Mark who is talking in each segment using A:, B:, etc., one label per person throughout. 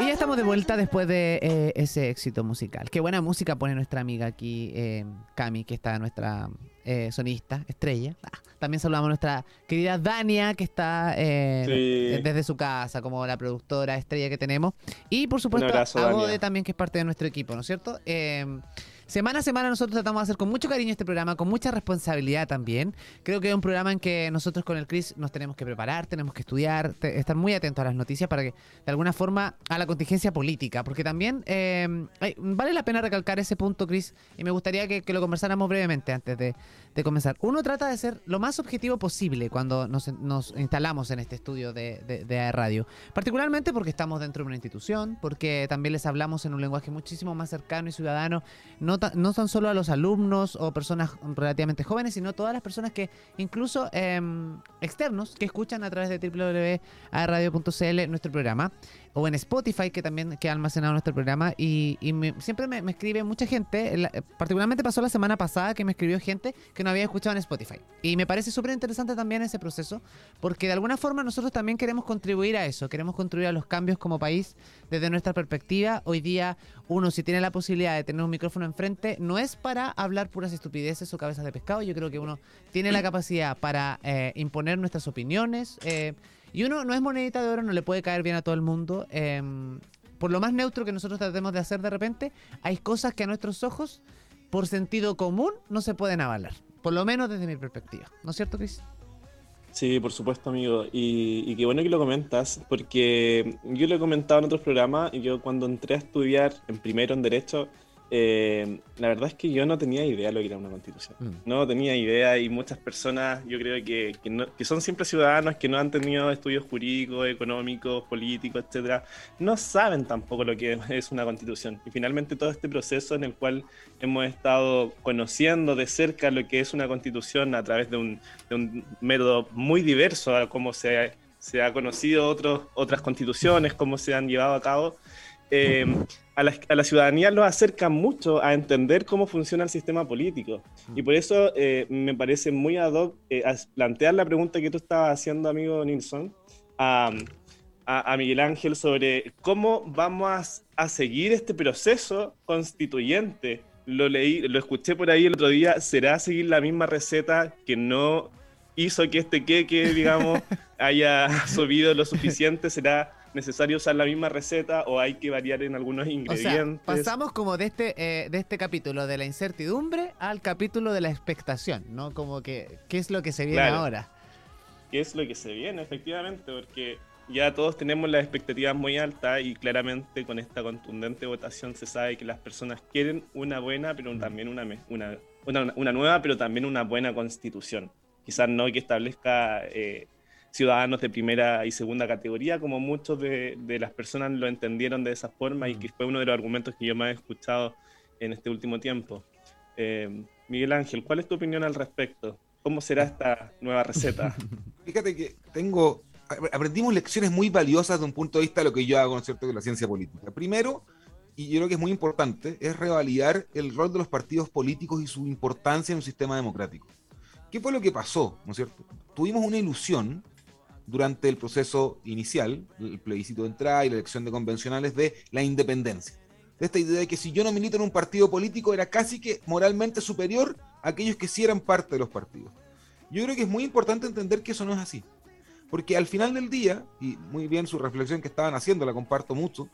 A: Y ya estamos de vuelta después de eh, ese éxito musical. Qué buena música pone nuestra amiga aquí, eh, Cami, que está nuestra eh, sonista, estrella. Ah, también saludamos a nuestra querida Dania, que está desde su casa, como la productora estrella que tenemos. Y por supuesto a Bode también, que es parte de nuestro equipo, ¿no es cierto? Semana a semana nosotros tratamos de hacer con mucho cariño este programa, con mucha responsabilidad también. Creo que es un programa en que nosotros con el Chris nos tenemos que preparar, tenemos que estudiar, estar muy atentos a las noticias para que de alguna forma a la contingencia política, porque también eh, vale la pena recalcar ese punto, Chris, y me gustaría que, lo conversáramos brevemente antes de, comenzar. Uno trata de ser lo más objetivo posible cuando nos, instalamos en este estudio de, de, radio, particularmente porque estamos dentro de una institución, porque también les hablamos en un lenguaje muchísimo más cercano y ciudadano, no no tan solo a los alumnos o personas relativamente jóvenes, sino todas las personas que, incluso em, externos, que escuchan a través de www.radio.cl nuestro programa o en Spotify, que también queda almacenado nuestro programa. Y, siempre me, escribe mucha gente, particularmente pasó la semana pasada que me escribió gente que no había escuchado en Spotify. Y me parece súper interesante también ese proceso, porque de alguna forma nosotros también queremos contribuir a eso, queremos contribuir a los cambios como país desde nuestra perspectiva. Hoy día uno si tiene la posibilidad de tener un micrófono enfrente, no es para hablar puras estupideces o cabezas de pescado, yo creo que uno tiene la capacidad para eh, imponer nuestras opiniones. Eh, y uno no es monedita de oro, no le puede caer bien a todo el mundo. Em, por lo más neutro que nosotros tratemos de hacer de repente, hay cosas que a nuestros ojos, por sentido común, no se pueden avalar. Por lo menos desde mi perspectiva. ¿No es cierto, Chris?
B: Sí, por supuesto, amigo. Y, y, qué bueno que lo comentas, porque yo lo he comentado en otros programas, y yo cuando entré a estudiar en primero en Derecho, eh, la verdad es que yo no tenía idea de lo que era una constitución. Mm. No tenía idea y muchas personas, yo creo que, que, son siempre ciudadanos que no han tenido estudios jurídicos, económicos, políticos, etcétera, no saben tampoco lo que es una constitución. Y finalmente todo este proceso en el cual hemos estado conociendo de cerca lo que es una constitución a través de un, de un método muy diverso a cómo se, se ha conocido otros, otras constituciones, cómo se han llevado a cabo. Eh, a, la, ciudadanía lo acerca mucho a entender cómo funciona el sistema político. Mm. Y por eso eh, me parece muy ad hoc eh, plantear la pregunta que tú estabas haciendo, amigo Nilsson, a, Miguel Ángel sobre cómo vamos a, seguir este proceso constituyente. Lo leí, lo escuché por ahí el otro día. ¿Será seguir la misma receta que no hizo que este queque, digamos, haya subido lo suficiente? ¿Será necesario usar la misma receta o hay que variar en algunos ingredientes.
A: pasamos como de este, eh, de este capítulo de la incertidumbre al capítulo de la expectación, ¿no? Como que, ¿qué es lo que se viene ahora?
B: ¿Qué es lo que se viene, efectivamente? Porque ya todos tenemos las expectativas muy altas y claramente con esta contundente votación se sabe que las personas quieren una buena, pero también una, una, una, una nueva, pero también una buena constitución. Quizás no que establezca... Eh, ciudadanos de primera y segunda categoría, como muchos de, las personas lo entendieron de esa forma y que fue uno de los argumentos que yo más he escuchado en este último tiempo. Eh, Miguel Ángel, ¿cuál es tu opinión al respecto? ¿Cómo será esta nueva receta?
C: Fíjate que tengo, aprendimos lecciones muy valiosas de un punto de vista de lo que yo hago, ¿no es cierto?, de la ciencia política. Primero, y yo creo que es muy importante, es revalidar el rol de los partidos políticos y su importancia en un sistema democrático. ¿Qué fue lo que pasó? ¿No es cierto? Tuvimos una ilusión durante el proceso inicial, el plebiscito de entrada y la elección de convencionales de la independencia. De esta idea de que si yo no milito en un partido político era casi que moralmente superior a aquellos que sí eran parte de los partidos. Yo creo que es muy importante entender que eso no es así. Porque al final del día, y muy bien su reflexión que estaban haciendo, la comparto mucho,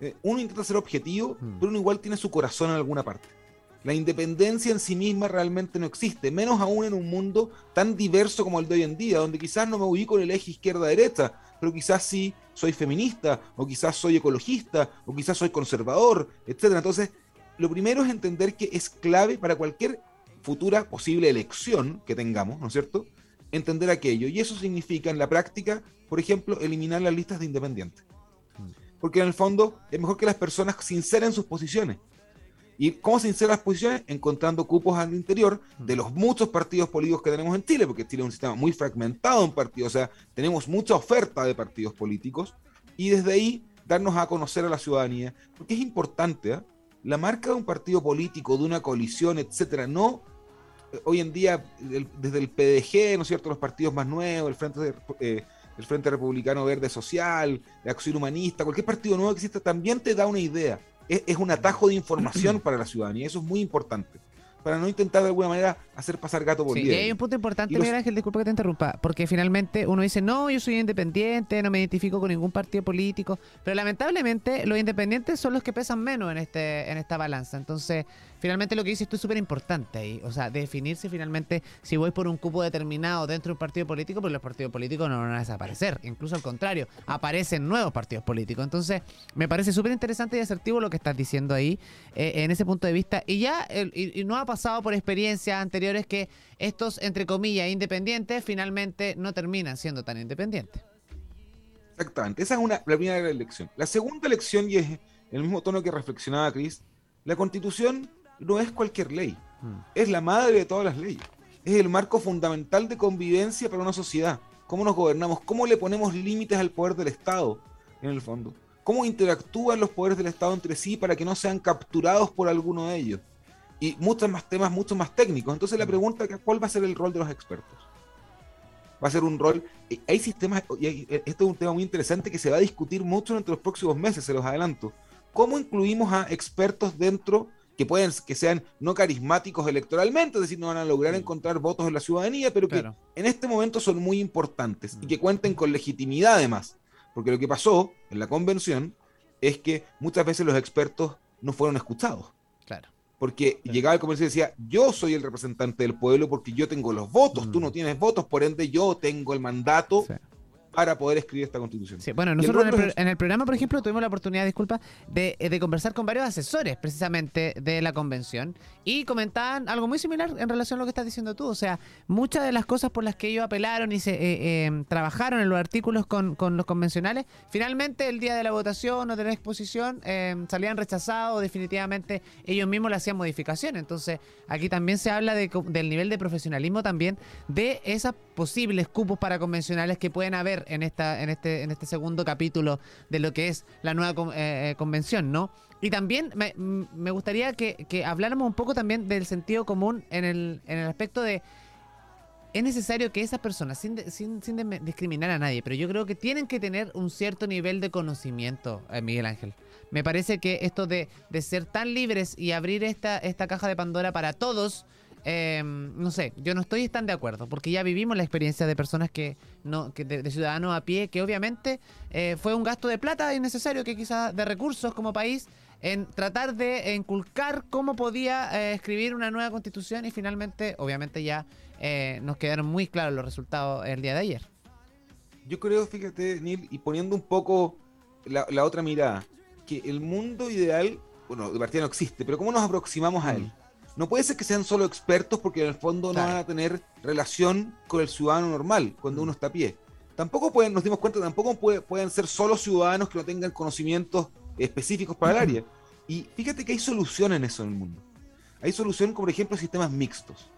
C: eh, uno intenta ser objetivo, mm. pero uno igual tiene su corazón en alguna parte. La independencia en sí misma realmente no existe, menos aún en un mundo tan diverso como el de hoy en día, donde quizás no me ubico en el eje izquierda-derecha, pero quizás sí soy feminista, o quizás soy ecologista, o quizás soy conservador, etc. Entonces, lo primero es entender que es clave para cualquier futura posible elección que tengamos, ¿no es cierto? Entender aquello. Y eso significa en la práctica, por ejemplo, eliminar las listas de independientes. Mm. Porque en el fondo es mejor que las personas sinceren sus posiciones. ¿Y cómo se insertan las posiciones? Encontrando cupos al interior de los muchos partidos políticos que tenemos en Chile, porque Chile es un sistema muy fragmentado en partidos, o sea, tenemos mucha oferta de partidos políticos, y desde ahí darnos a conocer a la ciudadanía, porque es importante, ¿ah? la marca de un partido político, de una coalición, etcétera, no eh, hoy en día desde el PDG, ¿no es cierto?, los partidos más nuevos, el Frente de, eh, el Frente Republicano Verde Social, la Acción Humanista, cualquier partido nuevo que exista, también te da una idea. Es, es un atajo de información para la ciudadanía, eso es muy importante para no intentar de alguna manera hacer pasar gato por
A: sí, Y hay un punto importante, Miguel Ángel, disculpa que te interrumpa, porque finalmente uno dice, no, yo soy independiente, no me identifico con ningún partido político, pero lamentablemente los independientes son los que pesan menos en, este, en esta balanza. Entonces, finalmente lo que dices esto es súper importante ahí, o sea, definirse finalmente si voy por un cupo determinado dentro de un partido político, pues los partidos políticos no van a desaparecer, incluso al contrario, aparecen nuevos partidos políticos. Entonces, me parece súper interesante y asertivo lo que estás diciendo ahí, eh, en ese punto de vista, y ya, y, no ha pasado por experiencias anteriores que estos, entre comillas, independientes, finalmente no terminan siendo tan independientes.
C: Exactamente, esa es una, la primera elección. La segunda elección, y es el mismo tono que reflexionaba Cris, la constitución no es cualquier ley, mm. es la madre de todas las leyes, es el marco fundamental de convivencia para una sociedad. ¿Cómo nos gobernamos? ¿Cómo le ponemos límites al poder del Estado, en el fondo? ¿Cómo interactúan los poderes del Estado entre sí para que no sean capturados por alguno de ellos? Y muchos más temas, mucho más técnicos. Entonces la mm. pregunta es, ¿cuál va a ser el rol de los expertos? Va a ser un rol... Hay sistemas, y eh, esto es un tema muy interesante que se va a discutir mucho entre los próximos meses, se los adelanto. ¿Cómo incluimos a expertos dentro que pueden que sean no carismáticos electoralmente, es decir, no van a lograr encontrar votos en la ciudadanía, pero que en este momento son muy importantes y que mm. cuenten con legitimidad además. Porque lo que pasó en la convención es que muchas veces los expertos no fueron escuchados.
A: Claro.
C: Porque llegaba el comercio y decía, yo soy el representante del pueblo porque yo tengo los votos, tú mm. no tienes votos, por ende yo tengo el mandato para poder escribir esta constitución.
A: Sí, bueno, nosotros en el, programa, por ejemplo, tuvimos la oportunidad, disculpa, de, de, conversar con varios asesores precisamente de la convención y comentaban algo muy similar en relación a lo que estás diciendo tú. O sea, muchas de las cosas por las que ellos apelaron y se eh, eh, trabajaron en los artículos con, con, los convencionales, finalmente el día de la votación o de la exposición eh, salían rechazados o definitivamente ellos mismos le hacían modificaciones. Entonces, aquí también se habla de, del nivel de profesionalismo también de esas posibles cupos para convencionales que pueden haber en esta en este en este segundo capítulo de lo que es la nueva convención, ¿no? Y también me, me gustaría que, que, habláramos un poco también del sentido común en el, en el aspecto de... Es necesario que esas personas, sin, sin, sin discriminar a nadie, pero yo creo que tienen que tener un cierto nivel de conocimiento, eh, Miguel Ángel. Me parece que esto de, de, ser tan libres y abrir esta, esta caja de Pandora para todos, eh, no sé, yo no estoy tan de acuerdo, porque ya vivimos la experiencia de personas que no, que de, ciudadanos a pie, que obviamente eh, fue un gasto de plata innecesario, que quizás de recursos como país, en tratar de inculcar cómo podía eh, escribir una nueva constitución y finalmente, obviamente ya eh, nos quedaron muy claros los resultados el día de ayer.
C: Yo creo, fíjate, Neil, y poniendo un poco la, otra mirada, que el mundo ideal, bueno, de partida no existe, pero ¿cómo nos aproximamos a él? Mm. No puede ser que sean solo expertos porque en el fondo no van a tener relación con el ciudadano normal cuando mm. uno está a pie. Tampoco pueden, nos dimos cuenta, tampoco pueden ser solo ciudadanos que no tengan conocimientos específicos para el área. Y fíjate que hay solución en eso en el mundo. Hay solución, como por ejemplo, sistemas mixtos.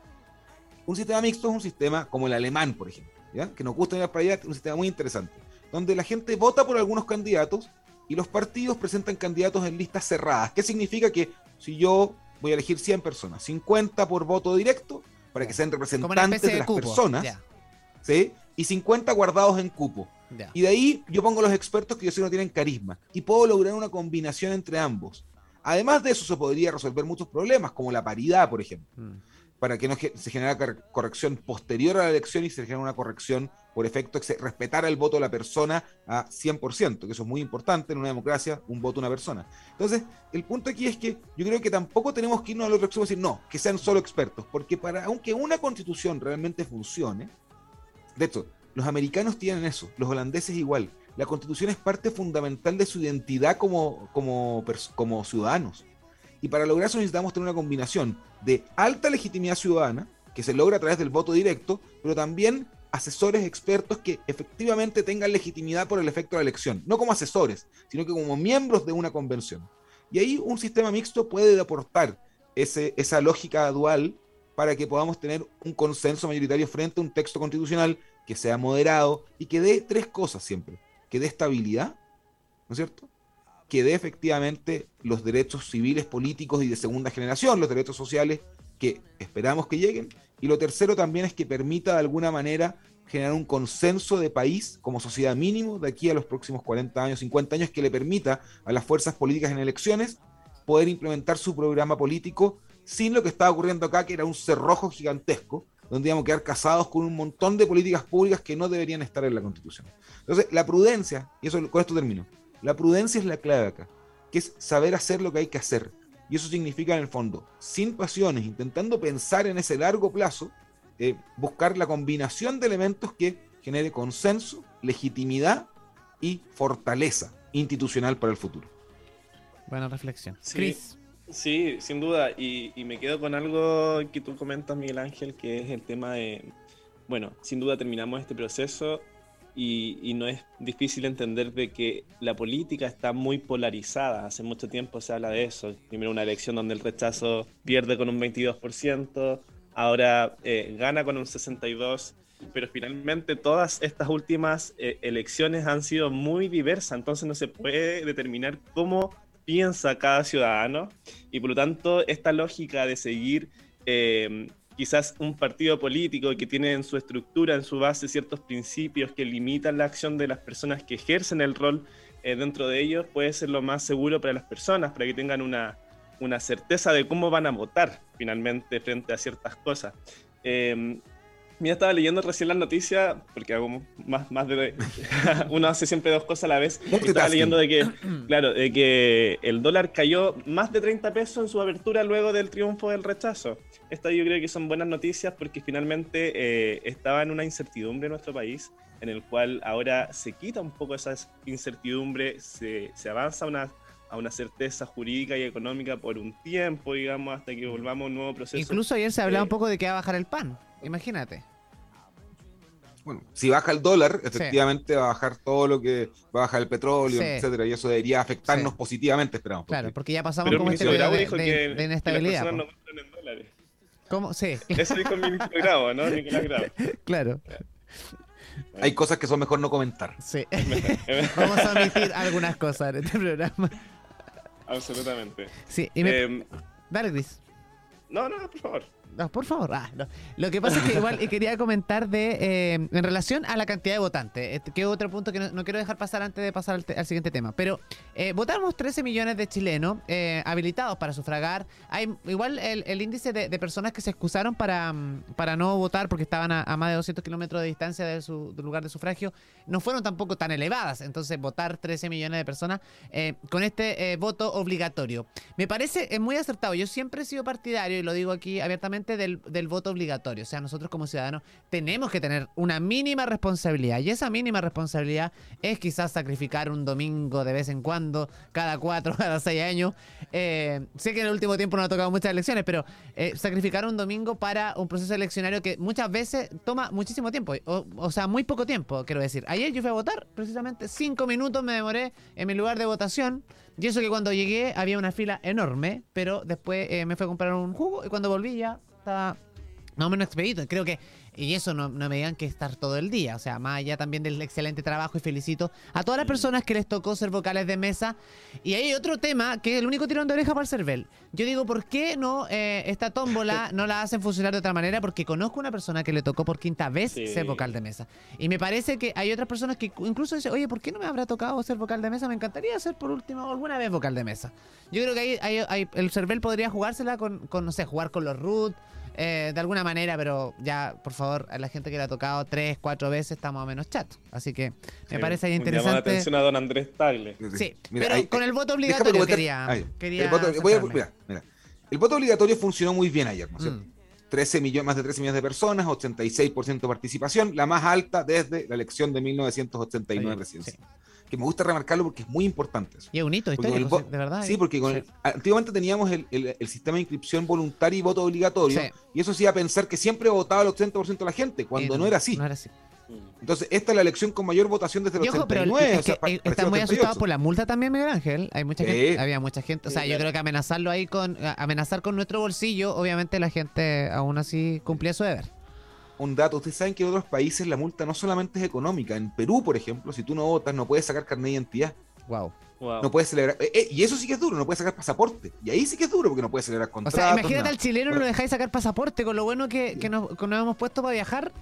C: Un sistema mixto es un sistema como el alemán, por ejemplo, ¿ya? que nos gusta ir para allá, un sistema muy interesante, donde la gente vota por algunos candidatos y los partidos presentan candidatos en listas cerradas. ¿Qué significa que si yo voy a elegir 100 personas, 50 por voto directo, para que sean representantes de, las personas, ¿sí? y 50 guardados en cupo. Y de ahí yo pongo los expertos que yo sé no tienen carisma. Y puedo lograr una combinación entre ambos. Además de eso, se podría resolver muchos problemas, como la paridad, por ejemplo. Mm. Para que no se genere corrección posterior a la elección y se genere una corrección por efecto que se respetara el voto de la persona a 100%, que eso es muy importante en una democracia, un voto una persona. Entonces, el punto aquí es que yo creo que tampoco tenemos que irnos a lo otro extremo y decir, no, que sean solo expertos, porque para, aunque una constitución realmente funcione, de hecho, los americanos tienen eso, los holandeses igual. La constitución es parte fundamental de su identidad como, como, como ciudadanos. Y para lograr eso necesitamos tener una combinación de alta legitimidad ciudadana, que se logra a través del voto directo, pero también asesores expertos que efectivamente tengan legitimidad por el efecto de la elección, no como asesores, sino que como miembros de una convención. Y ahí un sistema mixto puede aportar ese, esa lógica dual para que podamos tener un consenso mayoritario frente a un texto constitucional que sea moderado y que dé tres cosas siempre. Que dé estabilidad, ¿no es cierto? Que dé efectivamente los derechos civiles, políticos y de segunda generación, los derechos sociales que esperamos que lleguen. Y lo tercero también es que permita de alguna manera generar un consenso de país como sociedad mínimo de aquí a los próximos 40 años, 50 años, que le permita a las fuerzas políticas en elecciones poder implementar su programa político sin lo que estaba ocurriendo acá, que era un cerrojo gigantesco, donde íbamos a quedar casados con un montón de políticas públicas que no deberían estar en la Constitución. Entonces, la prudencia, y eso con esto termino, la prudencia es la clave acá, que es saber hacer lo que hay que hacer. Y eso significa, en el fondo, sin pasiones, intentando pensar en ese largo plazo, eh, buscar la combinación de elementos que genere consenso, legitimidad y fortaleza institucional para el futuro.
A: Buena reflexión.
B: Sí.
A: Chris.
B: Sí, sin duda. Y, y me quedo con algo que tú comentas, Miguel Ángel, que es el tema de, bueno, sin duda terminamos este proceso y, no es difícil entender de que la política está muy polarizada. Hace mucho tiempo se habla de eso. Primero una elección donde el rechazo pierde con un 22%, ahora eh, gana con un 62%. Pero finalmente todas estas últimas eh, elecciones han sido muy diversas, entonces no se puede determinar cómo piensa cada ciudadano y por lo tanto esta lógica de seguir eh, quizás un partido político que tiene en su estructura, en su base ciertos principios que limitan la acción de las personas que ejercen el rol eh, dentro de ellos puede ser lo más seguro para las personas, para que tengan una, una certeza de cómo van a votar finalmente frente a ciertas cosas. Eh, Mira, estaba leyendo recién las noticias, porque hago más, más de... uno hace siempre dos cosas a la vez. Estaba leyendo de que, claro, de que el dólar cayó más de 30 pesos en su apertura luego del triunfo del rechazo. Esto yo creo que son buenas noticias porque finalmente eh, estaba en una incertidumbre en nuestro país, en el cual ahora se quita un poco esa incertidumbre, se, se avanza una, a una certeza jurídica y económica por un tiempo, digamos, hasta que volvamos a un nuevo proceso.
A: Incluso ayer se hablaba
B: Eh,
A: un poco de que va a bajar el pan. Imagínate.
C: Bueno, si baja el dólar, efectivamente va a bajar todo lo que va a bajar el petróleo,
A: Sí.
C: etcétera, y eso debería afectarnos
A: Sí.
C: positivamente, esperamos.
A: Claro,
C: porque-
A: ya pasamos
B: Pero
A: como este periodo de,
B: dijo
A: de-
B: que,
A: de
B: que las
A: inestabilidad.
B: personas no compran en dólares.
A: ¿Cómo? Sí,
B: Eso dijo el ministro Grau, ¿no? Nicolás Grau.
A: claro.
C: Hay cosas que son mejor no comentar.
A: Sí. Vamos a omitir algunas cosas en este programa.
B: Absolutamente.
A: Sí, y me...
B: Em,
A: Dale, Chris.
B: no, no, por favor.
A: No, por favor. Ah, no. Lo que pasa es que igual eh, quería comentar de eh, en relación a la cantidad de votantes, este, que es otro punto que no, no quiero dejar pasar antes de pasar al, te- al siguiente tema. Pero eh, votamos 13 millones de chilenos eh, habilitados para sufragar. Hay igual el, el índice de, de personas que se excusaron para, mm, para no votar porque estaban a, a más de 200 kilómetros de distancia de su del lugar de sufragio no fueron tampoco tan elevadas. Entonces votar 13 millones de personas con este voto obligatorio. Me parece muy acertado. Yo siempre he sido partidario, y lo digo aquí abiertamente, del, voto obligatorio. O sea, nosotros como ciudadanos tenemos que tener una mínima responsabilidad. Y esa mínima responsabilidad es quizás sacrificar un domingo de vez en cuando, cada cuatro, cada seis años. Eh, sé que en el último tiempo no ha tocado muchas elecciones, pero eh, sacrificar un domingo para un proceso eleccionario que muchas veces toma muchísimo tiempo. O, o sea, muy poco tiempo, quiero decir. Ayer yo fui a votar, precisamente cinco minutos me demoré en mi lugar de votación. Y eso que cuando llegué había una fila enorme, pero después eh, me fui a comprar un jugo y cuando volví ya estaba más o menos expedito. Creo que, y eso no, no me digan que estar todo el día, o sea, más allá también del excelente trabajo y felicito a todas las personas que les tocó ser vocales de mesa. Y hay otro tema que es el único tirón de oreja para el CERVEL. Yo digo, ¿por qué no eh, esta tómbola no la hacen funcionar de otra manera? Porque conozco una persona que le tocó por quinta vez
B: Sí.
A: ser vocal de mesa. Y me parece que hay otras personas que incluso dicen, oye, ¿por qué no me habrá tocado ser vocal de mesa? Me encantaría ser por último alguna vez vocal de mesa. Yo creo que ahí, ahí- ahí el CERVEL podría jugársela con, con, no sé, jugar con los root, eh, de alguna manera, pero ya, por favor, a la gente que le ha tocado tres, cuatro veces está más o menos chato. Así que me
B: Sí,
A: parece ahí
B: un llamado de
A: interesante.
B: atención a don Andrés Tagle.
A: Sí,
C: Mira,
A: pero
C: ahí-
A: con el voto obligatorio quería,
C: ahí,
A: quería
C: el voto, voy a-
A: centrarme.
C: mira, mira. El voto obligatorio funcionó muy bien ayer, ¿no es cierto?
A: Mm.
C: 13 millones, más de 13 millones de personas, 86% de participación, la más alta desde la elección de 1989
A: Ahí,
C: recién.
A: sí.
C: Que me gusta remarcarlo porque es muy importante eso.
A: Y es un hito histórico, de verdad.
C: Sí,
A: eh.
C: porque con
A: Sí.
C: el- antiguamente teníamos el, el- el sistema de inscripción voluntaria y voto obligatorio,
A: Sí.
C: y eso sí a pensar que siempre votaba el 80% de la gente, cuando no era así.
A: No era así.
C: Entonces, esta es la elección con mayor votación desde el- 89.
A: es
C: o sea,
A: que, eh,
C: parecía
A: están muy
C: 88.
A: asustados por la multa también, Miguel Ángel. Hay mucha
C: Sí.
A: gente, había mucha gente. O sea,
B: Sí,
A: yo
B: claro.
A: creo que amenazarlo ahí con, amenazar con nuestro bolsillo, obviamente la gente aún así cumplía su deber.
C: Un dato, ustedes saben que en otros países la multa no solamente es económica. En Perú, por ejemplo, si tú no votas, no puedes sacar carnet de identidad,
A: Wow.
B: Wow.
C: no puedes celebrar. eh, eh, y eso sí que es duro, no puedes sacar pasaporte. Y ahí sí que es duro porque no puedes celebrar
A: O
C: contratos.
A: sea, imagínate
C: nada.
A: al chileno no lo dejáis sacar pasaporte con lo bueno que, que nos, que nos hemos puesto para viajar.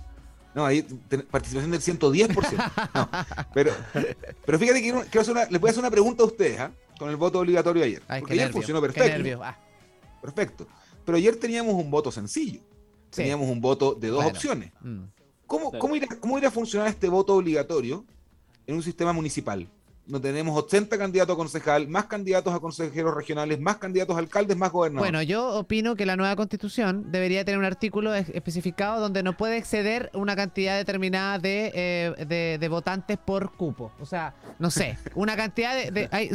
C: No, ahí ten- participación del 110%. No, pero, pero fíjate que quiero- quiero hacer una- les voy a hacer una pregunta a ustedes, ¿ah? Con el voto obligatorio ayer.
A: Ay,
C: porque ayer
A: nervio,
C: funcionó
A: qué
C: perfecto.
A: nervio. Ah,
C: Perfecto. Pero ayer teníamos un voto sencillo.
A: Sí.
C: Teníamos un voto de dos
A: Bueno.
C: opciones.
A: Mm.
C: ¿Cómo,
B: Claro.
C: cómo, irá, ¿Cómo irá a funcionar este voto obligatorio en un sistema municipal? No tenemos 80 candidatos a concejal, más candidatos a consejeros regionales, más candidatos a alcaldes, más gobernadores.
A: Bueno, yo opino que la nueva constitución debería tener un artículo es- especificado donde no puede exceder una cantidad determinada de, eh, de, de votantes por cupo. O sea, no sé, una cantidad de... de- hay-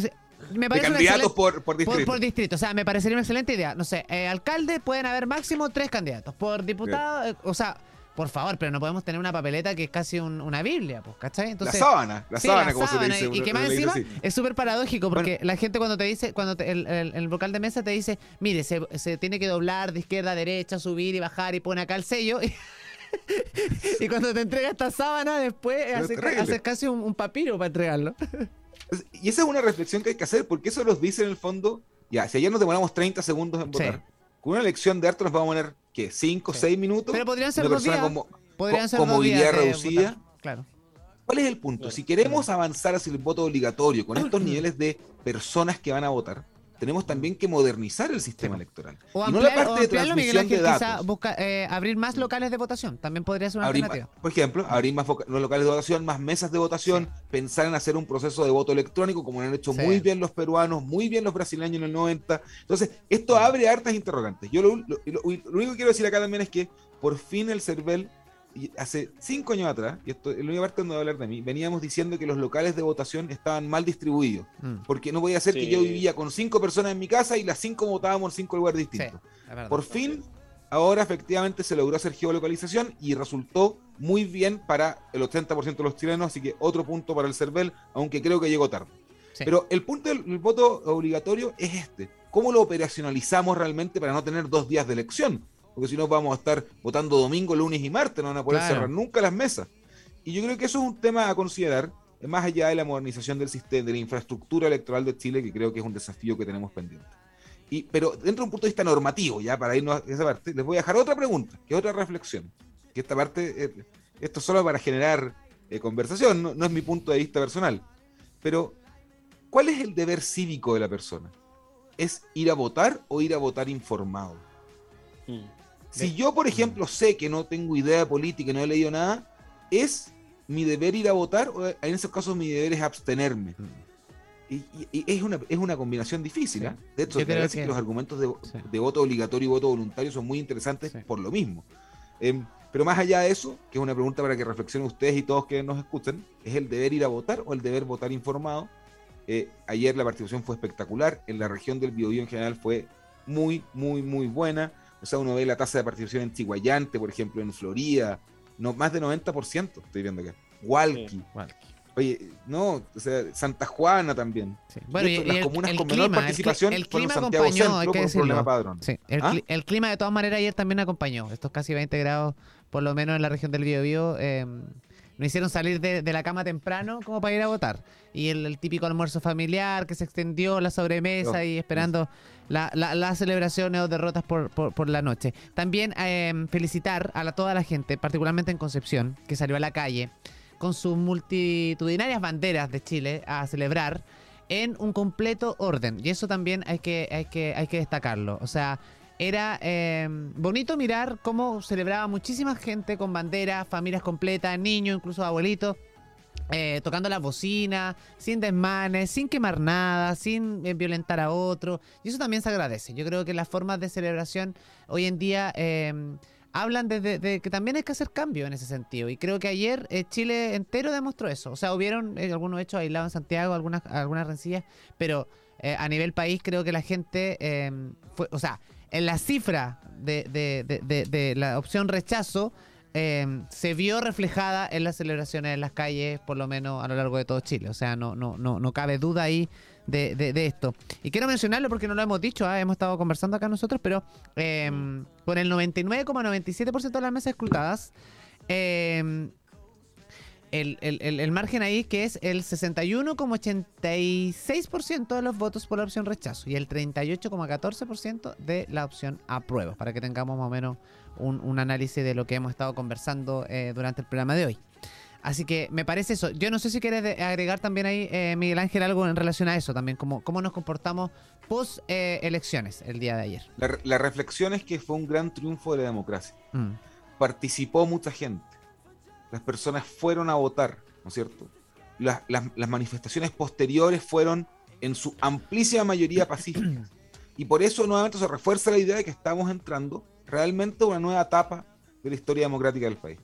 A: me parece
C: candidatos por, por distrito.
A: por distrito, o sea, me parecería una excelente idea. No sé, eh, alcalde pueden haber máximo tres candidatos. Por diputado, eh, o sea, por favor, pero no podemos tener una papeleta que es casi un- una Biblia, pues, ¿cachai? Entonces,
C: la sábana, la
A: Sí,
C: sábana, como
A: sábana,
C: se le dice.
A: Y que
C: uno
A: más encima
C: así.
A: es súper paradójico porque la gente cuando te dice, cuando te- el, el- el vocal de mesa te dice, mire, se, se tiene que doblar de izquierda a derecha, subir y bajar y pone acá el sello. Y, y cuando te entrega esta sábana, después haces, haces casi un, un papiro para entregarlo.
C: Y esa es una reflexión que hay que hacer, porque eso nos dice en el fondo, ya, si ayer nos demoramos 30 segundos en
A: Sí.
C: votar, con una elección de harto nos vamos a poner, ¿qué? ¿5,
A: Sí.
C: 6 minutos?
A: Pero podrían ser
C: Una
A: dos
C: persona
A: días.
C: como-
A: Podrían
C: co-
A: ser
C: con
A: dos días
C: movilidad reducida.
A: votar. Claro.
C: ¿Cuál es el punto? Si queremos avanzar hacia el voto obligatorio con estos niveles de personas que van a votar, tenemos también que modernizar el sistema electoral.
A: O
C: y no la parte de transmisión de
A: Ángel,
C: datos.
A: busca, eh, abrir más locales de votación. También podría ser una
C: Abrir
A: alternativa.
C: más- por ejemplo, abrir más locales de votación, más mesas de votación, pensar en hacer un proceso de voto electrónico, como lo han hecho
A: Sí.
C: muy bien los peruanos, muy bien los brasileños en el 90. Entonces, esto abre hartas interrogantes. Yo lo, lo- lo- lo único que quiero decir acá también es que por fin el CERVEL, y hace cinco años atrás, y esto es la única parte donde voy a hablar de mí, veníamos diciendo que los locales de votación estaban mal distribuidos.
A: Mm.
C: Porque no podía ser que
B: Sí.
C: yo vivía con cinco personas en mi casa y las cinco votábamos en cinco lugares distintos.
A: verdad.
C: Por fin, ahora efectivamente se logró hacer geolocalización y resultó muy bien para el 80% de los chilenos, así que otro punto para el CERVEL, aunque creo que llegó tarde.
A: Sí.
C: Pero el punto del el voto obligatorio es este. ¿Cómo lo operacionalizamos realmente para no tener dos días de elección? Porque si no vamos a estar votando domingo, lunes y martes, no van a poder
A: Claro.
C: cerrar nunca las mesas. Y yo creo que eso es un tema a considerar, más allá de la modernización del sistema, de la infraestructura electoral de Chile, que creo que es un desafío que tenemos pendiente. Y, pero dentro de un punto de vista normativo, ya para irnos a esa parte, les voy a dejar otra pregunta, que es otra reflexión. Que esta parte, eh, esto es solo para generar eh, conversación, no, no es mi punto de vista personal. Pero, ¿cuál es el deber cívico de la persona? ¿Es ir a votar o ir a votar informado?
B: Mm.
C: Si yo, por ejemplo, sé que no tengo idea política y no he leído nada, ¿es mi deber ir a votar o en esos casos mi deber es abstenerme? Y, y- y es, una, es una combinación difícil.
A: Sí.
C: ¿eh? De hecho, que...
A: que-
C: los argumentos de,
A: Sí.
C: de voto obligatorio y voto voluntario son muy interesantes
A: Sí.
C: por lo mismo. Em, pero más allá de eso, que es una pregunta para que reflexionen ustedes y todos que nos escuchen, ¿es el deber ir a votar o el deber votar informado? Eh, ayer la participación fue espectacular, en la región del Biobío en general fue muy, muy, muy buena. O sea, uno ve la tasa de participación en Chihuayante, por ejemplo, en Florida, no, más de 90% estoy viendo acá. Hualqui.
B: Sí.
C: Oye, no, o sea, Santa Juana también.
A: Sí. Bueno, y,
C: esto,
A: y
C: las
A: el,
C: comunas
A: el
C: con menor
A: clima,
C: participación
A: el, clima
C: Santiago
A: acompañó,
C: Centro
A: hay que
C: por un problema
A: decirlo.
C: padrón.
A: Sí,
C: ¿Ah?
A: el clima de todas maneras ayer también acompañó. Estos casi 20 grados, por lo menos en la región del Biobío, eh, nos hicieron salir de, de la cama temprano como para ir a votar. Y el, el típico almuerzo familiar que se extendió, la sobremesa
C: Oh,
A: y esperando la- la- las celebraciones o derrotas por, por- la noche. También eh, felicitar a la- toda la gente, particularmente en Concepción, que salió a la calle con sus multitudinarias banderas de Chile a celebrar en un completo orden. Y eso también hay que, hay que, hay que destacarlo. O sea, era eh, bonito mirar cómo celebraba muchísima gente con banderas, familias completas, niños, incluso abuelitos. Eh, tocando la bocina, sin desmanes, sin quemar nada, sin eh, violentar a otro. Y eso también se agradece. Yo creo que las formas de celebración hoy en día eh, hablan de, de- de que también hay que hacer cambio en ese sentido. Y creo que ayer eh, Chile entero demostró eso. O sea, hubieron eh, algunos hechos aislados en Santiago, algunas, algunas rencillas, pero a nivel país creo que la gente eh, fue, o sea, en la cifra de- de- de la opción rechazo eh, se vio reflejada en las celebraciones en las calles, por lo menos a lo largo de todo Chile. O sea, no, no, no, no cabe duda ahí de, de- esto. Y quiero mencionarlo porque no lo hemos dicho, ah, hemos estado conversando acá nosotros, pero eh, con el 99,97% de las mesas escrutadas, el, el- el- el margen ahí que es el 61,86% de los votos por la opción rechazo y el 38,14% de la opción apruebo, para que tengamos más o menos un, un análisis de lo que hemos estado conversando eh, durante el programa de hoy. Así que me parece eso. Yo no sé si quieres agregar también ahí, eh, Miguel Ángel, algo en relación a eso también, como cómo nos comportamos post eh, elecciones el día de ayer.
C: La, re- la reflexión es que fue un gran triunfo de la democracia.
A: Mm.
C: Participó mucha gente. Las personas fueron a votar, ¿no es cierto? Las, las- las manifestaciones posteriores fueron en su amplísima mayoría pacíficas. Y por eso nuevamente se refuerza la idea de que estamos entrando realmente una nueva etapa de la historia democrática del país.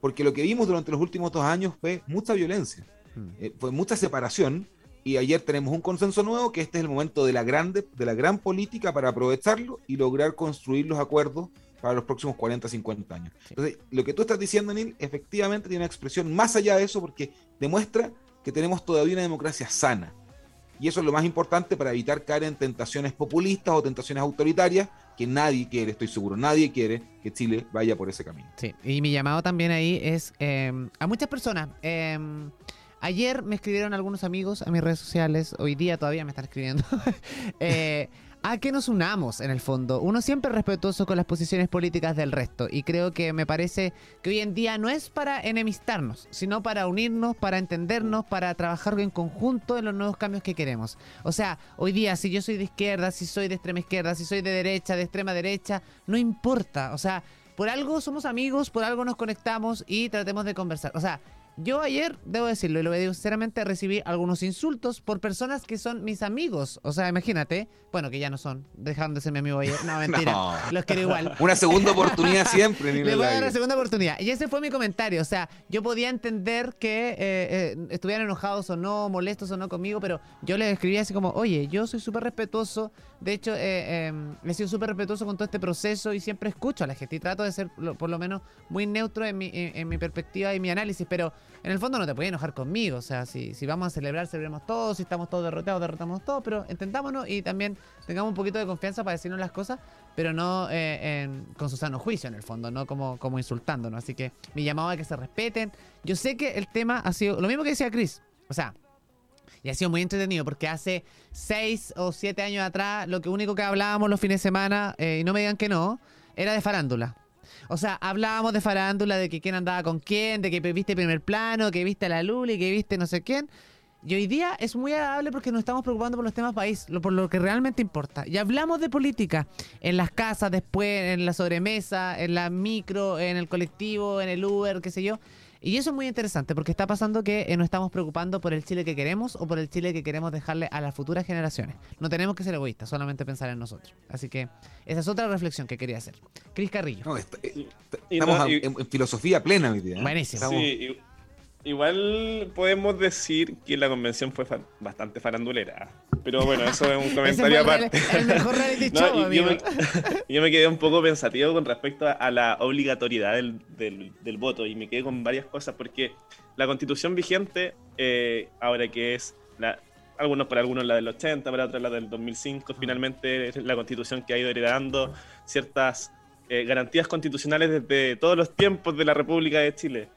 C: Porque lo que vimos durante los últimos dos años fue mucha violencia.
A: Mm.
C: Eh, fue mucha separación y ayer tenemos un consenso nuevo que este es el momento de la grande de la gran política para aprovecharlo y lograr construir los acuerdos para los próximos 40, 50 años.
A: Sí.
C: Entonces, lo que tú estás diciendo, Neil, efectivamente tiene una expresión más allá de eso porque demuestra que tenemos todavía una democracia sana. Y eso es lo más importante para evitar caer en tentaciones populistas o tentaciones autoritarias que nadie quiere, estoy seguro, nadie quiere que Chile vaya por ese camino.
A: Sí, y mi llamado también ahí es eh, a muchas personas. eh, ayer me escribieron algunos amigos a mis redes sociales, hoy día todavía me están escribiendo, eh, a que nos unamos en el fondo. Uno siempre es respetuoso con las posiciones políticas del resto y creo que me parece que hoy en día no es para enemistarnos, sino para unirnos, para entendernos, para trabajar en conjunto en los nuevos cambios que queremos. O sea, hoy día si yo soy de izquierda, si soy de extrema izquierda, si soy de derecha, de extrema derecha, no importa. O sea, por algo somos amigos, por algo nos conectamos y tratemos de conversar. O sea, yo ayer, debo decirlo y lo digo sinceramente, recibí algunos insultos por personas que son mis amigos. O sea, imagínate, bueno, que ya no son, dejaron de ser mi amigo ayer. No, mentira,
C: No.
A: los quiero igual.
C: Una segunda oportunidad siempre,
A: Le voy a dar una segunda oportunidad. Y ese fue mi comentario. O sea, yo podía entender que eh, eh, estuvieran enojados o no, molestos o no conmigo, pero yo les escribí así como, oye, yo soy súper respetuoso. De hecho, eh, eh, he sido súper respetuoso con todo este proceso y siempre escucho a la gente y trato de ser por lo menos muy neutro en mi, en, en mi perspectiva y mi análisis, pero en el fondo no te puedes enojar conmigo. O sea, si, vamos a celebrar, celebremos todos, si estamos todos derrotados, derrotamos todos, pero entendámonos y también tengamos un poquito de confianza para decirnos las cosas, pero no eh, con su sano juicio en el fondo, no como, como insultándonos. Así que mi llamado a que se respeten. Yo sé que el tema ha sido lo mismo que decía Chris. O sea, y ha sido muy entretenido porque hace seis o siete años atrás lo que único que hablábamos los fines de semana, eh, y no me digan que no, era de farándula. O sea, hablábamos de farándula, de que quién andaba con quién, de que viste primer plano, que viste a la Luli, que viste no sé quién. Y hoy día es muy agradable porque nos estamos preocupando por los temas país, lo- por lo que realmente importa. Y hablamos de política en las casas, después en la sobremesa, en la micro, en el colectivo, en el Uber, qué sé yo. Y eso es muy interesante porque está pasando que eh, nos estamos preocupando por el Chile que queremos o por el Chile que queremos dejarle a las futuras generaciones. No tenemos que ser egoístas, solamente pensar en nosotros. Así que esa es otra reflexión que quería hacer. Cris Carrillo.
C: No, eh,
B: Y
C: estamos
B: no,
C: a-
B: y-
C: en, en filosofía plena hoy día. ¿eh?
A: Buenísimo.
C: Estamos-
B: Sí, i- igual podemos decir que la convención fue fa- bastante farandulera. Pero bueno, eso es un comentario aparte.
A: reali- el mejor reality
B: No,
A: show,
B: y yo, me, yo me quedé un poco pensativo con respecto a, a la obligatoriedad del, del- del voto y me quedé con varias cosas porque la constitución vigente, eh, ahora que es la, algunos para algunos la del 80, para otros la del 2005, finalmente es la constitución que ha ido heredando ciertas eh, garantías constitucionales desde todos los tiempos de la República de Chile.